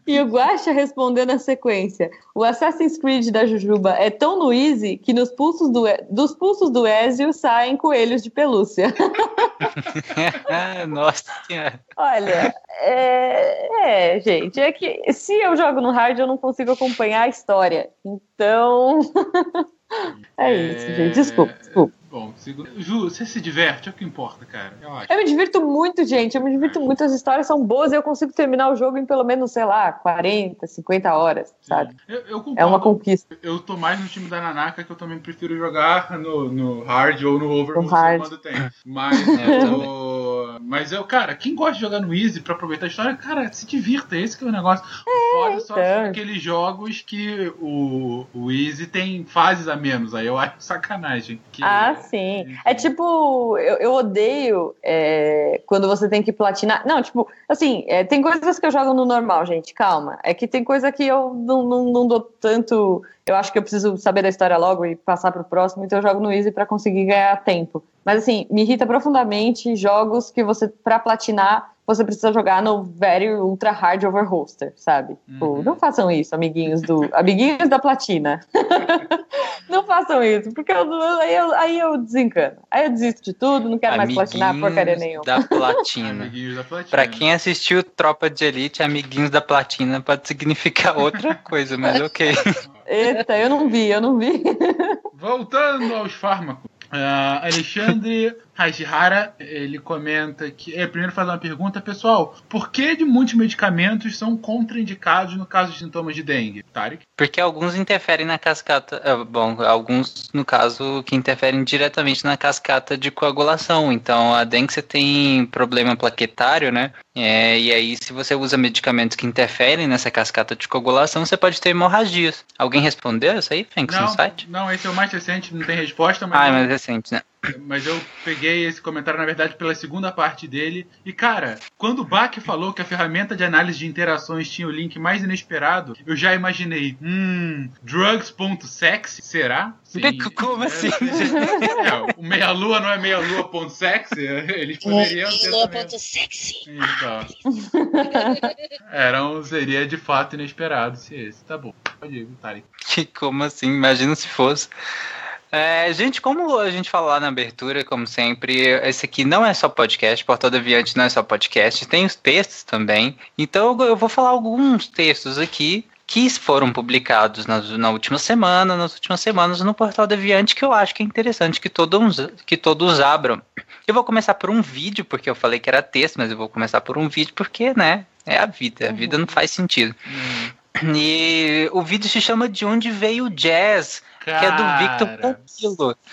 S7: e o Guaxa respondeu na sequência: o Assassin's Creed da Jujuba é tão no easy que nos pulsos do, dos pulsos do Ezio saem coelhos de pelúcia.
S4: Nossa senhora.
S7: Olha, é, é, gente, é que se eu jogo no hard, eu não consigo acompanhar a história. Então. é isso, gente. Desculpa, desculpa.
S8: Bom, segundo... Ju, você se diverte, é o que importa, cara. Eu acho.
S7: Eu me divirto muito, gente. Eu me divirto muito. As histórias são boas e eu consigo terminar o jogo em pelo menos, sei lá, 40, 50 horas, sabe?
S8: Eu, eu concordo.
S7: É uma conquista.
S8: Eu tô mais no time da Nanaka, que eu também prefiro jogar no, no hard ou no over
S7: No hard.
S8: quando tem. Mas
S4: É, eu
S8: eu, mas eu, cara, quem gosta de jogar no easy pra aproveitar a história, cara, se divirta, esse que é o negócio. O foda só
S7: então.
S8: aqueles jogos que o, o easy tem fases a menos, aí eu acho sacanagem. Que-
S7: Ah, sim. É tipo, eu, eu odeio é, quando você tem que platinar. Não, tipo, assim, é, tem coisas que eu jogo no normal, gente, calma. É que tem coisa que eu não, não, não dou tanto. Eu acho que eu preciso saber da história logo e passar pro próximo, então eu jogo no Easy pra conseguir ganhar tempo. Mas assim, me irrita profundamente jogos que você, pra platinar, você precisa jogar no very ultra hard over hoster, sabe? Tipo,
S8: Uhum.
S7: não façam isso, amiguinhos do. amiguinhos da platina. não façam isso, porque eu- aí, eu, aí eu desencano. Aí eu desisto de tudo, não quero mais platinar
S4: Amiguinhos
S7: porcaria nenhuma.
S4: da platina.
S8: Amiguinhos da platina.
S4: Pra quem assistiu Tropa de Elite, amiguinhos da platina pode significar outra coisa, mas ok.
S7: Eita, eu não vi, eu não vi.
S8: Voltando aos fármacos. Ah, Alexandre Hajihara, ele comenta que. Ele primeiro faz uma pergunta, pessoal. Por que de muitos medicamentos são contraindicados no caso de sintomas de dengue? Tarek?
S4: Porque alguns interferem na cascata. ah, Bom, alguns, no caso, que interferem diretamente na cascata de coagulação. Então, a dengue você tem problema plaquetário, né? É, e aí, se você usa medicamentos que interferem nessa cascata de coagulação, você pode ter hemorragias. Alguém respondeu isso aí, Fênix, no site?
S8: não, esse é o mais recente, não tem resposta, mas.
S4: Ah, mas recente, né?
S8: Mas eu peguei esse comentário, na verdade, pela segunda parte dele. E, cara, quando o Bach falou que a ferramenta de análise de interações tinha o link mais inesperado, eu já imaginei, hum, drugs.sexy, será?
S4: Como
S8: É,
S4: assim?
S8: é, o meia-lua não é meia-lua.sexy? Eles poderiam ter também.
S6: sexy.
S8: Então. Era um, seria de fato inesperado se esse. Tá bom. Pode ir, Tarek.
S4: Que como assim? Imagina se fosse. É, gente, como a gente falou lá na abertura, como sempre, esse aqui não é só podcast, Portal Deviante não é só podcast, tem os textos também. Então eu vou falar alguns textos aqui que foram publicados na, na última semana, nas últimas semanas no Portal Deviante, que eu acho que é interessante que todos, que todos abram. Eu vou começar por um vídeo, porque eu falei que era texto, mas eu vou começar por um vídeo, porque, né, é a vida, a vida não faz sentido. E o vídeo se chama De Onde Veio o Jazz, que é do Victor
S8: Cara.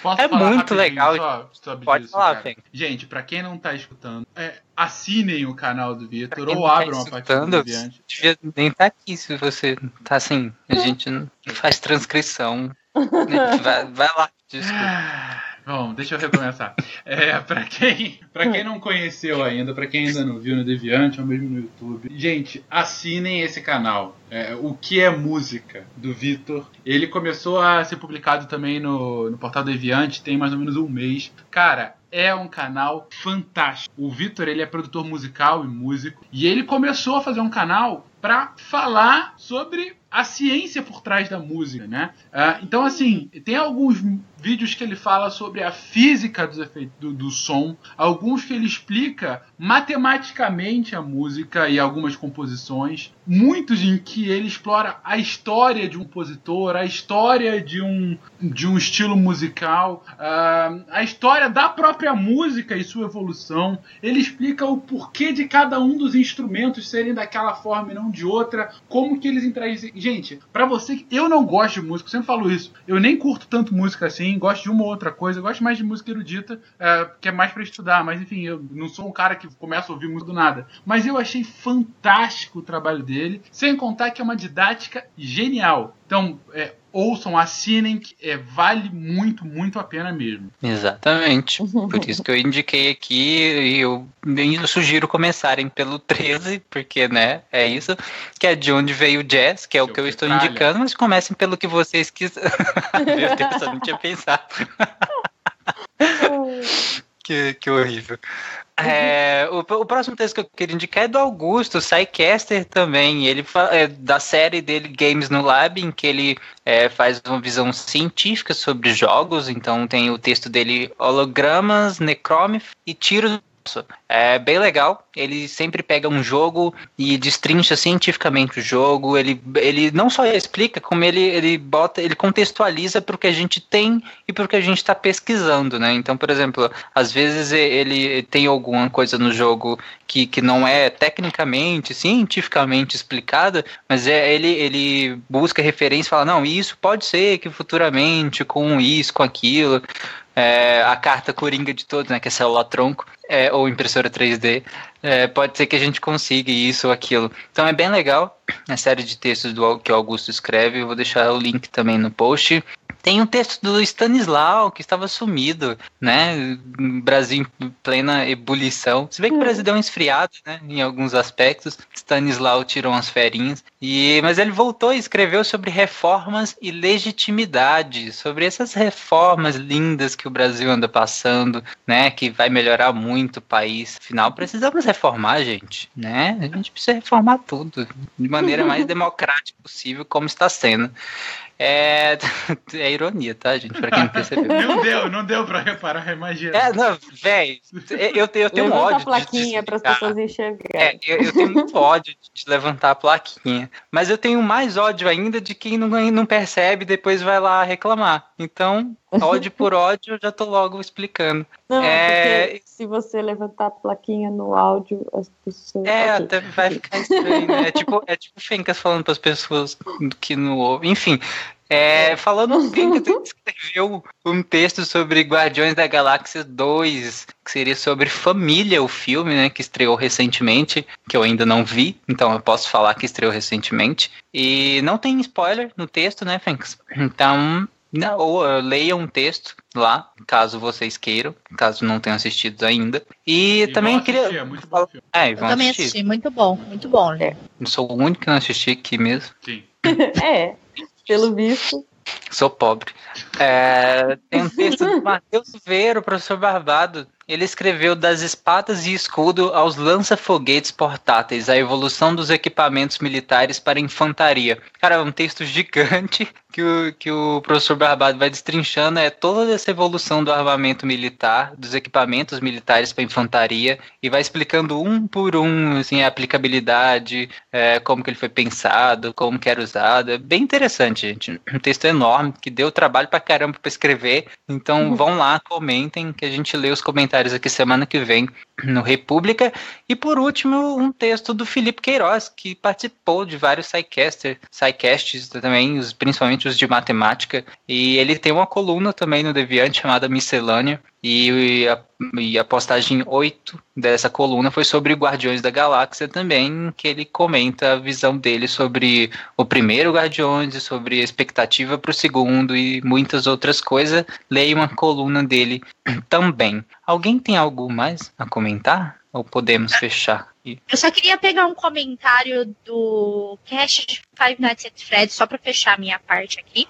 S8: Posso
S4: É muito legal.
S8: só sobre
S4: Pode
S8: isso,
S4: falar,
S8: cara?
S4: Feng.
S8: Gente, pra quem não tá escutando, é, assinem o canal do
S4: Quem
S8: ou
S4: tá
S8: abram a partida do Deviante.
S4: devia nem estar aqui se você tá assim. A gente não faz transcrição. Vai, vai lá, desculpa.
S8: Bom, deixa eu recomeçar. É, pra quem, pra quem não conheceu ainda, pra quem ainda não viu no Deviante ou mesmo no YouTube, gente, assinem esse canal. É, o que é música do Vitor. Ele começou a ser publicado também no, no portal Deviante tem mais ou menos um mês. Cara, é um canal fantástico. O Vitor, ele é produtor musical e músico. E ele começou a fazer um canal pra falar sobre a ciência por trás da música, né? Ah, então, assim, tem alguns vídeos que ele fala sobre a física dos efeitos do, do som, alguns que ele explica matematicamente a música e algumas composições, muitos em que ele explora a história de um compositor, a história de um, de um estilo musical, ah, a história da própria música e sua evolução. Ele explica o porquê de cada um dos instrumentos serem daquela forma e não de outra, como que eles interagem. Gente, pra você, eu não gosto de música, eu sempre falo isso. Eu nem curto tanto música assim, gosto de uma ou outra coisa, gosto mais de música erudita, é, que é mais pra estudar, mas enfim, eu não sou um cara que começa a ouvir música do nada. Mas eu achei fantástico o trabalho dele, sem contar que é uma didática genial. Então, é, ouçam, assinem, que é, vale muito, muito a pena mesmo.
S4: Exatamente. Por isso que eu indiquei aqui e eu, eu sugiro começarem pelo 13, porque, né, é isso, que é de onde veio o jazz, que é o
S8: Seu
S4: que eu estou indicando, mas comecem pelo que vocês quiserem. Meu Deus, eu não tinha pensado. que, que horrível. É, o, o próximo texto que eu queria indicar é do Augusto, Psycaster também. Ele é, da série dele Games no Lab, em que ele é, faz uma visão científica sobre jogos. Então tem o texto dele Hologramas, Necromyth e Tiros. É bem legal. Ele sempre pega um jogo e destrincha cientificamente o jogo. Ele, ele não só explica, como ele, ele bota, ele contextualiza para o que a gente tem e para o que a gente está pesquisando, né? Então, por exemplo, às vezes ele tem alguma coisa no jogo que, que não é tecnicamente, cientificamente explicada, mas é, ele, ele busca referência e fala, não, isso pode ser que futuramente, com isso, com aquilo, é, a carta coringa de todos, né, que é celular tronco, é, ou impressora 3D, é, pode ser que a gente consiga isso ou aquilo. Então é bem legal a série de textos do, que o Augusto escreve, eu vou deixar o link também no post. Tem um texto do Stanislau, que estava sumido, né? Brasil em plena ebulição. Se bem que o Brasil deu uma esfriada, né? Em alguns aspectos. Stanislau tirou umas ferinhas. E, mas ele voltou e escreveu sobre reformas e legitimidade. Sobre essas reformas lindas que o Brasil anda passando, né? Que vai melhorar muito o país. Afinal, precisamos reformar, gente, né? A gente precisa reformar tudo. De maneira mais democrática possível, como está sendo. É, é ironia, tá, gente? Pra quem não percebeu.
S8: Não deu, não deu pra reparar, imagina.
S4: É, não, velho, eu, tenho- eu tenho um
S7: Levanta
S4: ódio
S7: a
S4: de-
S7: plaquinha
S4: de
S7: para as pessoas enxergarem.
S4: É, eu, eu tenho muito ódio de levantar a plaquinha. Mas eu tenho mais ódio ainda de quem não, não percebe e depois vai lá reclamar. Então, ódio por ódio, eu já tô logo explicando.
S7: Não,
S4: É-
S7: se você levantar a plaquinha no áudio, as pessoas.
S4: É,
S7: Ok.
S4: até vai ficar estranho, né? É tipo, é tipo Fencas falando pras pessoas que não ouvem. Enfim, é, falando Fencas escreveu um texto sobre Guardiões da Galáxia 2, que seria sobre família, o filme, né? Que estreou recentemente, que eu ainda não vi, então eu posso falar que estreou recentemente. E não tem spoiler no texto, né, Fencas? Então. Não, ou uh, leia um texto lá, caso vocês queiram, caso não tenham assistido ainda. E,
S8: E
S4: também
S8: vão
S4: queria.
S8: assistir, é muito bom filme.
S4: É,
S6: Eu também
S4: assistir.
S6: assisti, muito bom, muito bom, né?
S4: Eu sou o único que não assisti aqui mesmo.
S8: Sim.
S7: É, pelo visto.
S4: Sou pobre. É, tem um texto do Matheus Veiro, professor Barbado. Ele escreveu Das espadas e escudo aos lança-foguetes portáteis, a evolução dos equipamentos militares para a infantaria. Cara, é um texto gigante que o, que o professor Barbado vai destrinchando é toda essa evolução do armamento militar, dos equipamentos militares para infantaria, e vai explicando um por um assim, a aplicabilidade, é, como que ele foi pensado, como que era usado. É bem interessante, gente. Um texto enorme que deu trabalho pra caramba pra escrever. Então vão lá, comentem, que a gente lê os comentários aqui semana que vem no República. E por último, um texto do Felipe Queiroz, que participou de vários SciCaster, SciCasts também, os- principalmente de matemática. E ele tem uma coluna também no Deviante chamada Miscelânea. E a, e a postagem 8 dessa coluna foi sobre Guardiões da Galáxia também, que ele comenta a visão dele sobre o primeiro Guardiões sobre a expectativa para o segundo e muitas outras coisas. Leia uma coluna dele também. Alguém tem algo mais a comentar? Ou podemos fechar?
S6: Eu só queria pegar um comentário do Cash de Five Nights at Freddy's, só pra fechar a minha parte aqui.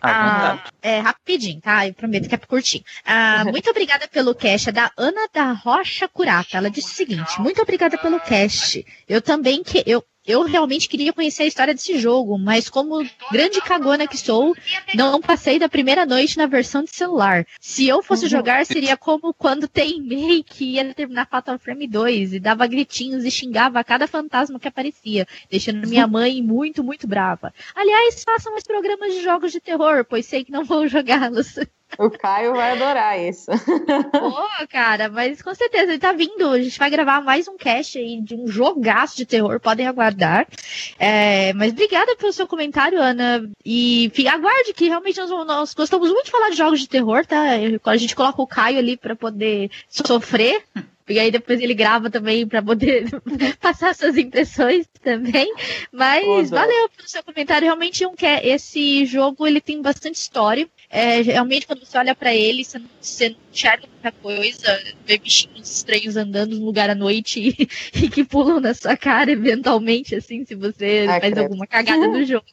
S6: Ah,
S4: vontade.
S6: é rapidinho, tá? Eu prometo que é curtinho. Ah, muito obrigada pelo cast. É da Ana da Rocha Curata. Ela disse o seguinte: muito obrigada pelo cast. Eu também que eu eu realmente queria conhecer a história desse jogo, mas como grande cagona que sou, não passei da primeira noite na versão de celular. Se eu fosse
S7: Uhum.
S6: jogar, seria como quando teimei que ia terminar Fatal Frame 2 e dava gritinhos e xingava a cada fantasma que aparecia, deixando minha mãe muito, muito brava. Aliás, façam mais programas de jogos de terror, pois sei que não vou jogá-los.
S7: O Caio vai adorar isso.
S6: Pô, cara, mas com certeza ele tá vindo. A gente vai gravar mais um cast aí de um jogaço de terror, podem aguardar. É, mas obrigada pelo seu comentário, Ana. E aguarde que realmente nós, nós gostamos muito de falar de jogos de terror, tá? A gente coloca o Caio ali pra poder sofrer. E aí depois ele grava também pra poder passar suas impressões também. Mas valeu pelo seu comentário. Realmente um que esse jogo ele tem bastante história. É, realmente quando você olha pra ele, você não, você não enxerga muita coisa, vê bichinhos estranhos andando no lugar à noite e, e que pulam na sua cara eventualmente, assim, se você
S7: Ai,
S6: faz
S7: credo.
S6: alguma cagada no jogo.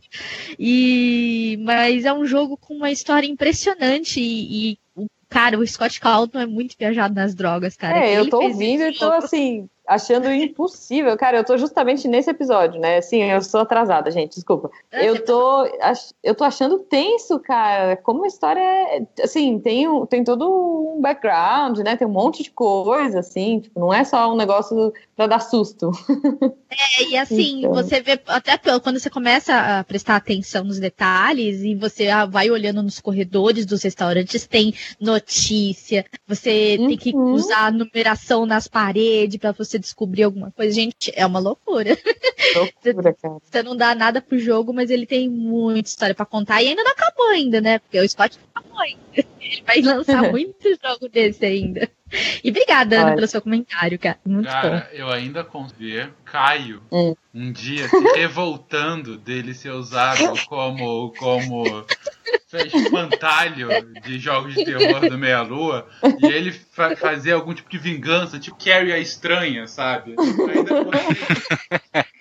S6: E mas é um jogo com uma história impressionante e, e o cara, o Scott Calton é muito viajado nas drogas, cara.
S7: É, eu
S6: Ele
S7: tô
S6: fez
S7: ouvindo e tô
S6: jogo.
S7: assim, achando impossível. Cara, eu tô justamente nesse episódio, né? Sim, eu sou atrasada, gente, desculpa. Eu tô, ach- eu tô achando tenso, cara. Como a história é. Assim, tem, tem todo um background, né? Tem um monte de coisa, assim. Tipo, não é só um negócio pra dar susto.
S6: É, e assim,
S7: Então.
S6: você vê, até quando você começa a prestar atenção nos detalhes e você ah, vai olhando nos corredores dos restaurantes, tem notícia, você tem que
S7: Uhum.
S6: usar a numeração nas paredes pra você descobrir alguma coisa. Gente, é uma loucura.
S7: Loucura, cara.
S6: Você não dá nada pro jogo, mas ele tem muita história pra contar e ainda não acabou ainda, né? Porque o Scott não acabou ainda. Ele vai lançar muito jogo desse ainda. E obrigada, Ana, pelo seu comentário, cara. Muito bom.
S8: Cara, eu ainda consigo ver Caio
S7: Hum.
S8: um dia se revoltando dele ser usado como, como espantalho de jogos de terror do Meia-Lua e ele fa fazer algum tipo de vingança, tipo Carrie a Estranha, sabe? Ainda consigo.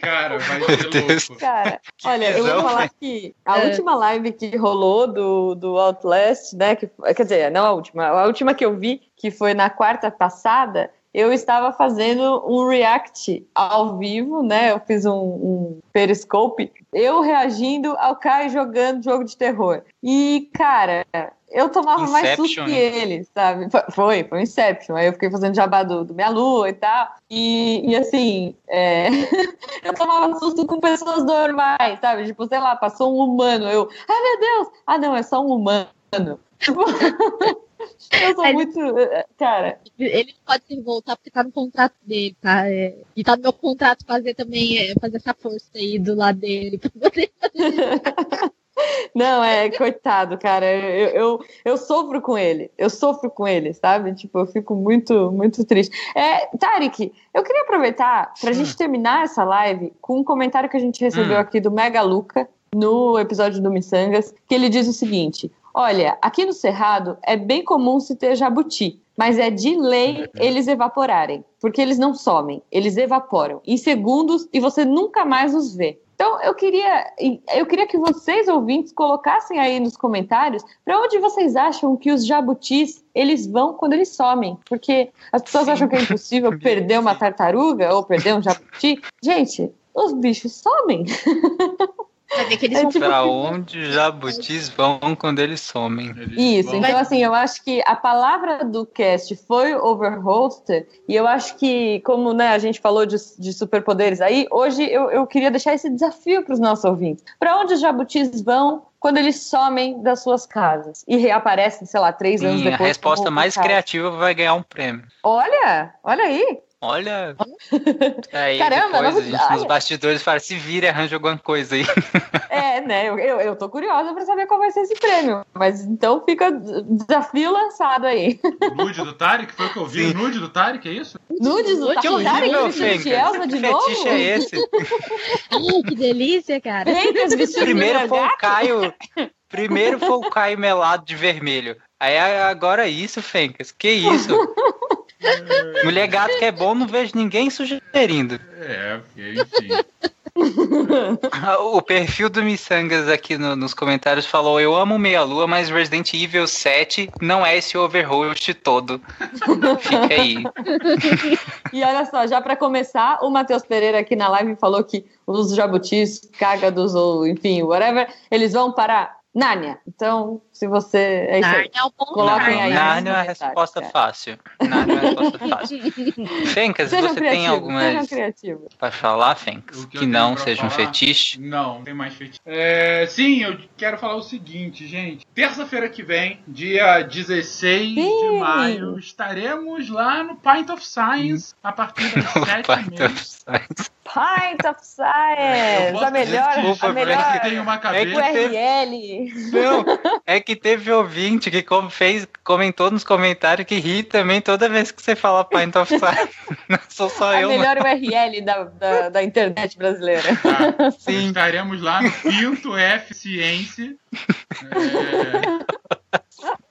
S8: Cara, vai ser louco.
S7: Cara, olha, eu vou falar que a
S6: É.
S7: última live que rolou do, do Outlast, né? Que, quer dizer, não a última, a última que eu vi, que foi na quarta passada, eu estava fazendo um react ao vivo, né? Eu fiz um, um periscope, eu reagindo ao Caio jogando jogo de terror. E, cara, eu tomava mais susto
S4: Inception,
S7: que
S4: né?
S7: ele, sabe? Foi- Foi, foi um Inception. Aí eu fiquei fazendo jabá do, do Minha Lua e tal. E, e assim, é, eu tomava susto com pessoas normais, sabe? Tipo, sei lá, passou um humano. Eu, ai meu Deus! Ah, não, é só um humano. Tipo, eu sou
S6: Mas-
S7: muito. eh, Cara,
S6: Ele não pode se revoltar porque tá no contrato dele, tá? É, e tá no meu contrato fazer também, é, fazer essa força aí do lado dele. pra poder-
S7: não, é coitado, cara. Eu, eu, eu sofro com ele. Eu sofro com ele, sabe? Tipo, eu fico muito, muito triste. É, Tarek, eu queria aproveitar pra gente terminar essa live com um comentário que a gente recebeu
S4: Hum.
S7: aqui do Mega Luca no episódio do Missangas, que ele diz o seguinte: Olha, aqui no Cerrado é bem comum se ter jabuti, mas é de lei eles evaporarem, porque eles não somem, eles evaporam em segundos e você nunca mais os vê. Então eu queria, eu queria que vocês ouvintes colocassem aí nos comentários para onde vocês acham que os jabutis eles vão quando eles somem, porque as pessoas acham que é impossível perder uma tartaruga ou perder um jabuti. Gente, os bichos somem.
S6: Vai ver que eles
S7: É
S6: vão
S7: tipo-
S4: Pra onde os jabutis vão quando eles somem?
S8: Eles
S7: Isso,
S8: vão-
S7: então assim, eu acho que a palavra do cast foi overhosted, e eu acho que, como né, a gente falou de, de superpoderes aí, hoje eu, eu queria deixar esse desafio para os nossos ouvintes. Para onde os jabutis vão quando eles somem das suas casas e reaparecem, sei lá, três anos
S4: Sim, a
S7: depois?
S4: resposta mais
S7: casa?
S4: criativa vai ganhar um prêmio.
S7: Olha, olha aí.
S4: Olha. Aí
S7: Caramba,
S4: depois
S7: não-
S4: a gente nos bastidores fala, se vira e arranja alguma coisa aí.
S7: É, né? Eu, eu, eu tô curiosa para saber qual vai ser esse prêmio. Mas então fica desafio lançado aí.
S8: Nude do Tarek? Foi o que eu vi?
S4: Sim.
S8: O nude do Tarek, é isso?
S7: Nudes do
S4: Que horrível,
S7: Tarek vestido de. Elsa de
S4: Que
S7: novo?
S4: fetiche é esse?
S6: Ai, que delícia, cara.
S4: Primeiro foi o? Caio. Primeiro foi o Caio melado de vermelho. Aí agora isso, Fencas. Que isso? Mulher gato que é bom, não vejo ninguém sugerindo.
S8: É, enfim.
S4: O perfil do Missangas aqui no- nos comentários falou: Eu amo Meia Lua, mas Resident Evil 7 não é esse overhost todo. Fica aí.
S7: E olha só, já para começar, o Matheus Pereira aqui na live falou que os jabutis, cágados ou enfim, whatever, eles vão para Nárnia. Então, se você. É isso aí.
S6: Narnia é o bom
S7: Coloquem aí.
S4: Nárnia é uma
S7: nos
S4: resposta
S7: comentários,
S4: fácil. Nárnia é uma resposta fácil. Fencas,
S7: Sejam
S4: você tem
S7: sejam
S4: algumas pra falar, Fencas?
S8: Que
S4: Que não seja um fetiche?
S8: Não, tem mais fetiche. É, sim, eu quero falar o seguinte, gente. Terça-feira que vem, dia 16 de
S7: Sim.
S8: maio, estaremos lá no Pint of Science a partir das 7
S4: Pint of Science.
S7: Pint of Science! A melhor,
S8: que
S4: Desculpa,
S7: a melhor.
S8: que tem uma
S7: O
S8: cabeça.
S7: URL.
S4: Não, é que teve ouvinte que com- fez, comentou nos comentários que ri também toda vez que você fala Pint of Science. Não sou só
S7: A
S4: eu, não.
S7: melhor URL da, da, da internet brasileira.
S8: Tá?
S4: Sim.
S8: Estaremos lá no Pinto F Ciência. É,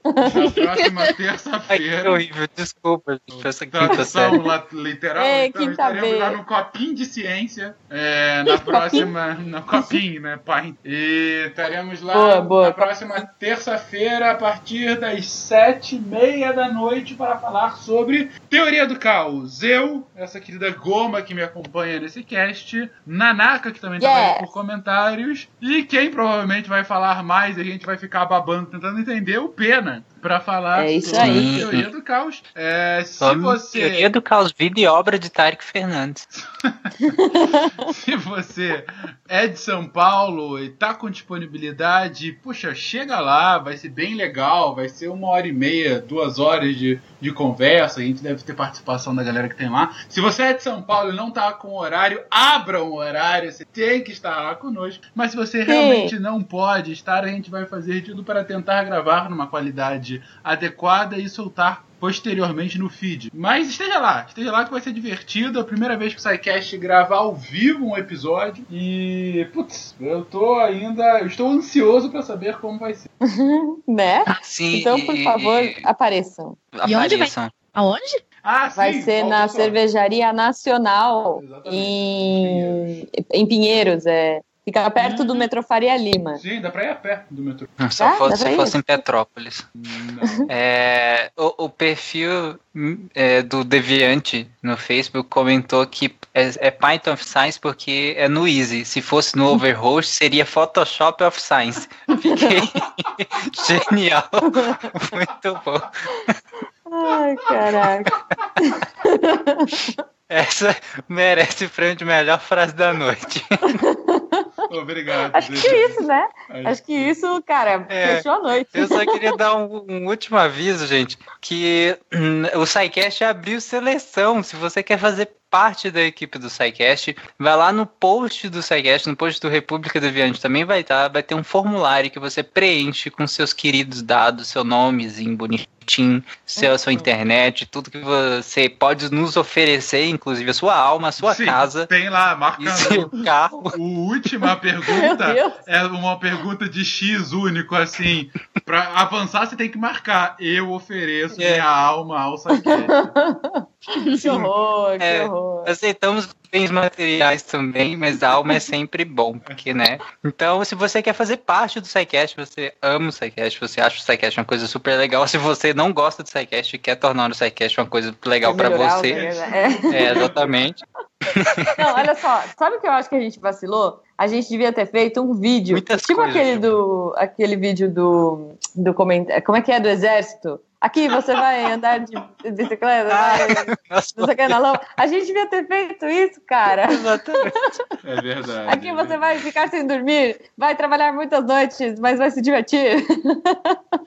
S8: na próxima
S4: que
S8: terça-feira.
S4: horrível, desculpa, gente, essa quinta série.
S8: literal.
S7: É,
S8: então
S7: quinta
S8: estaremos
S7: B.
S8: lá no Copinho de Ciência. é, na próxima. No Copinho, né? Pai? E estaremos lá
S7: Boa, boa.
S8: na próxima terça-feira, a partir das sete e meia da noite, para falar sobre teoria do caos. Eu, essa querida Goma que me acompanha nesse cast, Nanaka, que também está
S7: Yes.
S8: por comentários, e quem provavelmente vai falar mais, e a gente vai ficar babando, tentando entender, o Pena. comment. Pra falar
S7: É isso
S8: sobre
S4: aí.
S8: teoria do caos. É, se você
S4: Teoria do Caos, vida e obra de Tarek Fernandes.
S8: Se você é de São Paulo e tá com disponibilidade, puxa, chega lá, vai ser bem legal, vai ser uma hora e meia, duas horas de, de conversa, a gente deve ter participação da galera que tem lá. Se você é de São Paulo e não tá com horário, abra um horário, você tem que estar lá conosco. Mas se você realmente não pode estar, a gente vai fazer tudo para tentar gravar numa qualidade adequada e soltar posteriormente no feed. Mas esteja lá, esteja lá que vai ser divertido. É a primeira vez que o SciCast grava ao vivo um episódio. E, putz, eu tô ainda. Eu estou ansioso para saber como vai ser.
S7: Né?
S4: Sim,
S7: Então, por
S4: e-
S7: favor,
S4: e-
S7: apareçam.
S6: E onde vai-. Aonde?
S8: Ah, sim!
S7: Vai ser na. Cervejaria Nacional,
S8: Exatamente.
S7: em, em Pinheiros. É, fica perto do
S8: Hum.
S7: metrô Faria Lima.
S8: Sim, dá pra ir a pé do metrô.
S4: Só
S7: Ah,
S4: fosse, se fosse em Petrópolis. É, o, o perfil hum, é, do Deviante no Facebook comentou que é, é Python of Science porque é no Easy. Se fosse no Overhost, seria Photoshop of Science. Fiquei genial. Muito bom.
S7: Ai, caraca.
S4: Essa merece o prêmio de melhor frase da noite.
S8: Obrigado.
S7: Acho que é isso, né?
S8: Aí.
S7: Acho que isso, cara,
S4: É.
S7: fechou a noite.
S4: Eu só queria dar um, um último aviso, gente, que hum, o SciCast abriu seleção. Se você quer fazer parte da equipe do SciCast, vai lá no post do SciCast, no post do República Deviante também vai estar, vai ter um formulário que você preenche com seus queridos dados, seu nomezinho bonitinho, seu, sua internet, tudo que você pode nos oferecer, inclusive a sua alma, a sua
S8: Sim,
S4: casa
S8: Tem lá, marcando.
S4: seu carro.
S8: O última
S7: Meu
S8: pergunta é uma pergunta de X único, assim. Pra avançar, você tem que marcar. Eu ofereço
S4: É.
S8: minha alma ao Sidecast.
S7: Que horror, que
S4: É.
S7: horror.
S4: Aceitamos bens materiais também, mas a alma é sempre bom, porque, né? Então, se você quer fazer parte do SciCast, você ama o SciCast, você acha o SciCast uma coisa super legal. Se você não gosta do SciCast e quer tornar o SciCast uma coisa legal
S7: o
S4: você,
S7: né?
S4: é, exatamente.
S7: Não, olha só, sabe o que eu acho que a gente vacilou? A gente devia ter feito um vídeo,
S4: Muitas
S7: tipo
S4: coisas,
S7: aquele
S4: tipo.
S7: do aquele vídeo do do comentário, como é que é do exército? Aqui você vai andar de bicicleta, vai,
S4: Nossa,
S7: não sei o que na lama. A gente devia ter feito isso, cara.
S4: exatamente.
S8: É verdade.
S7: Aqui você vai ficar sem dormir, vai trabalhar muitas noites, mas vai se divertir.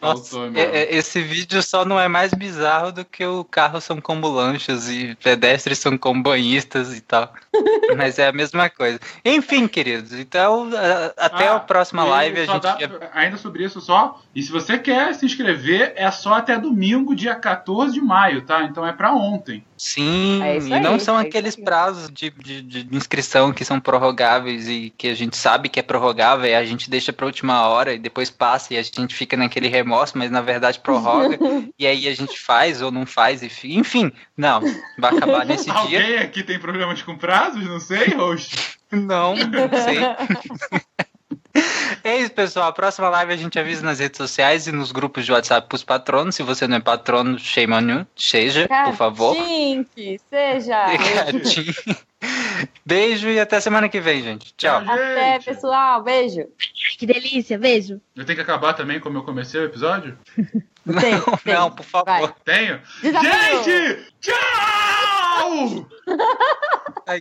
S4: Nossa,
S8: Faltou
S4: é- é- esse vídeo só não é mais bizarro do que o carro são como lanchas e pedestres são como banhistas e tal. Mas é a mesma coisa. Enfim, queridos, então até
S8: Ah,
S4: a próxima live a gente.
S8: dá- Ainda sobre isso só. E se você quer se inscrever, é só até domingo, dia 14 de maio, tá? Então é pra ontem.
S4: Sim,
S7: É
S4: e não
S7: aí,
S4: são
S7: é
S4: aqueles prazos de, de, de inscrição que são prorrogáveis e que a gente sabe que é prorrogável e a gente deixa pra última hora e depois passa e a gente fica naquele remorso, mas na verdade prorroga e aí a gente faz ou não faz, e fi- enfim, não, vai acabar nesse dia.
S8: Alguém aqui tem problemas com prazos? Não sei, host.
S4: Não, não sei. É isso, pessoal. A próxima live a gente avisa nas redes sociais e nos grupos de WhatsApp pros patronos. Se você não é patrono, shame on you. Seja, por favor.
S7: Tink, seja.
S4: Gatinho. Beijo e até semana que vem, gente. Tchau.
S7: Até,
S8: gente.
S7: pessoal. Beijo.
S6: Que delícia, beijo.
S8: Eu tenho que acabar também como eu comecei o episódio?
S7: Tem, tem.
S4: Não, por favor.
S7: Vai.
S8: Tenho?
S7: Desafio.
S8: Gente! Tchau!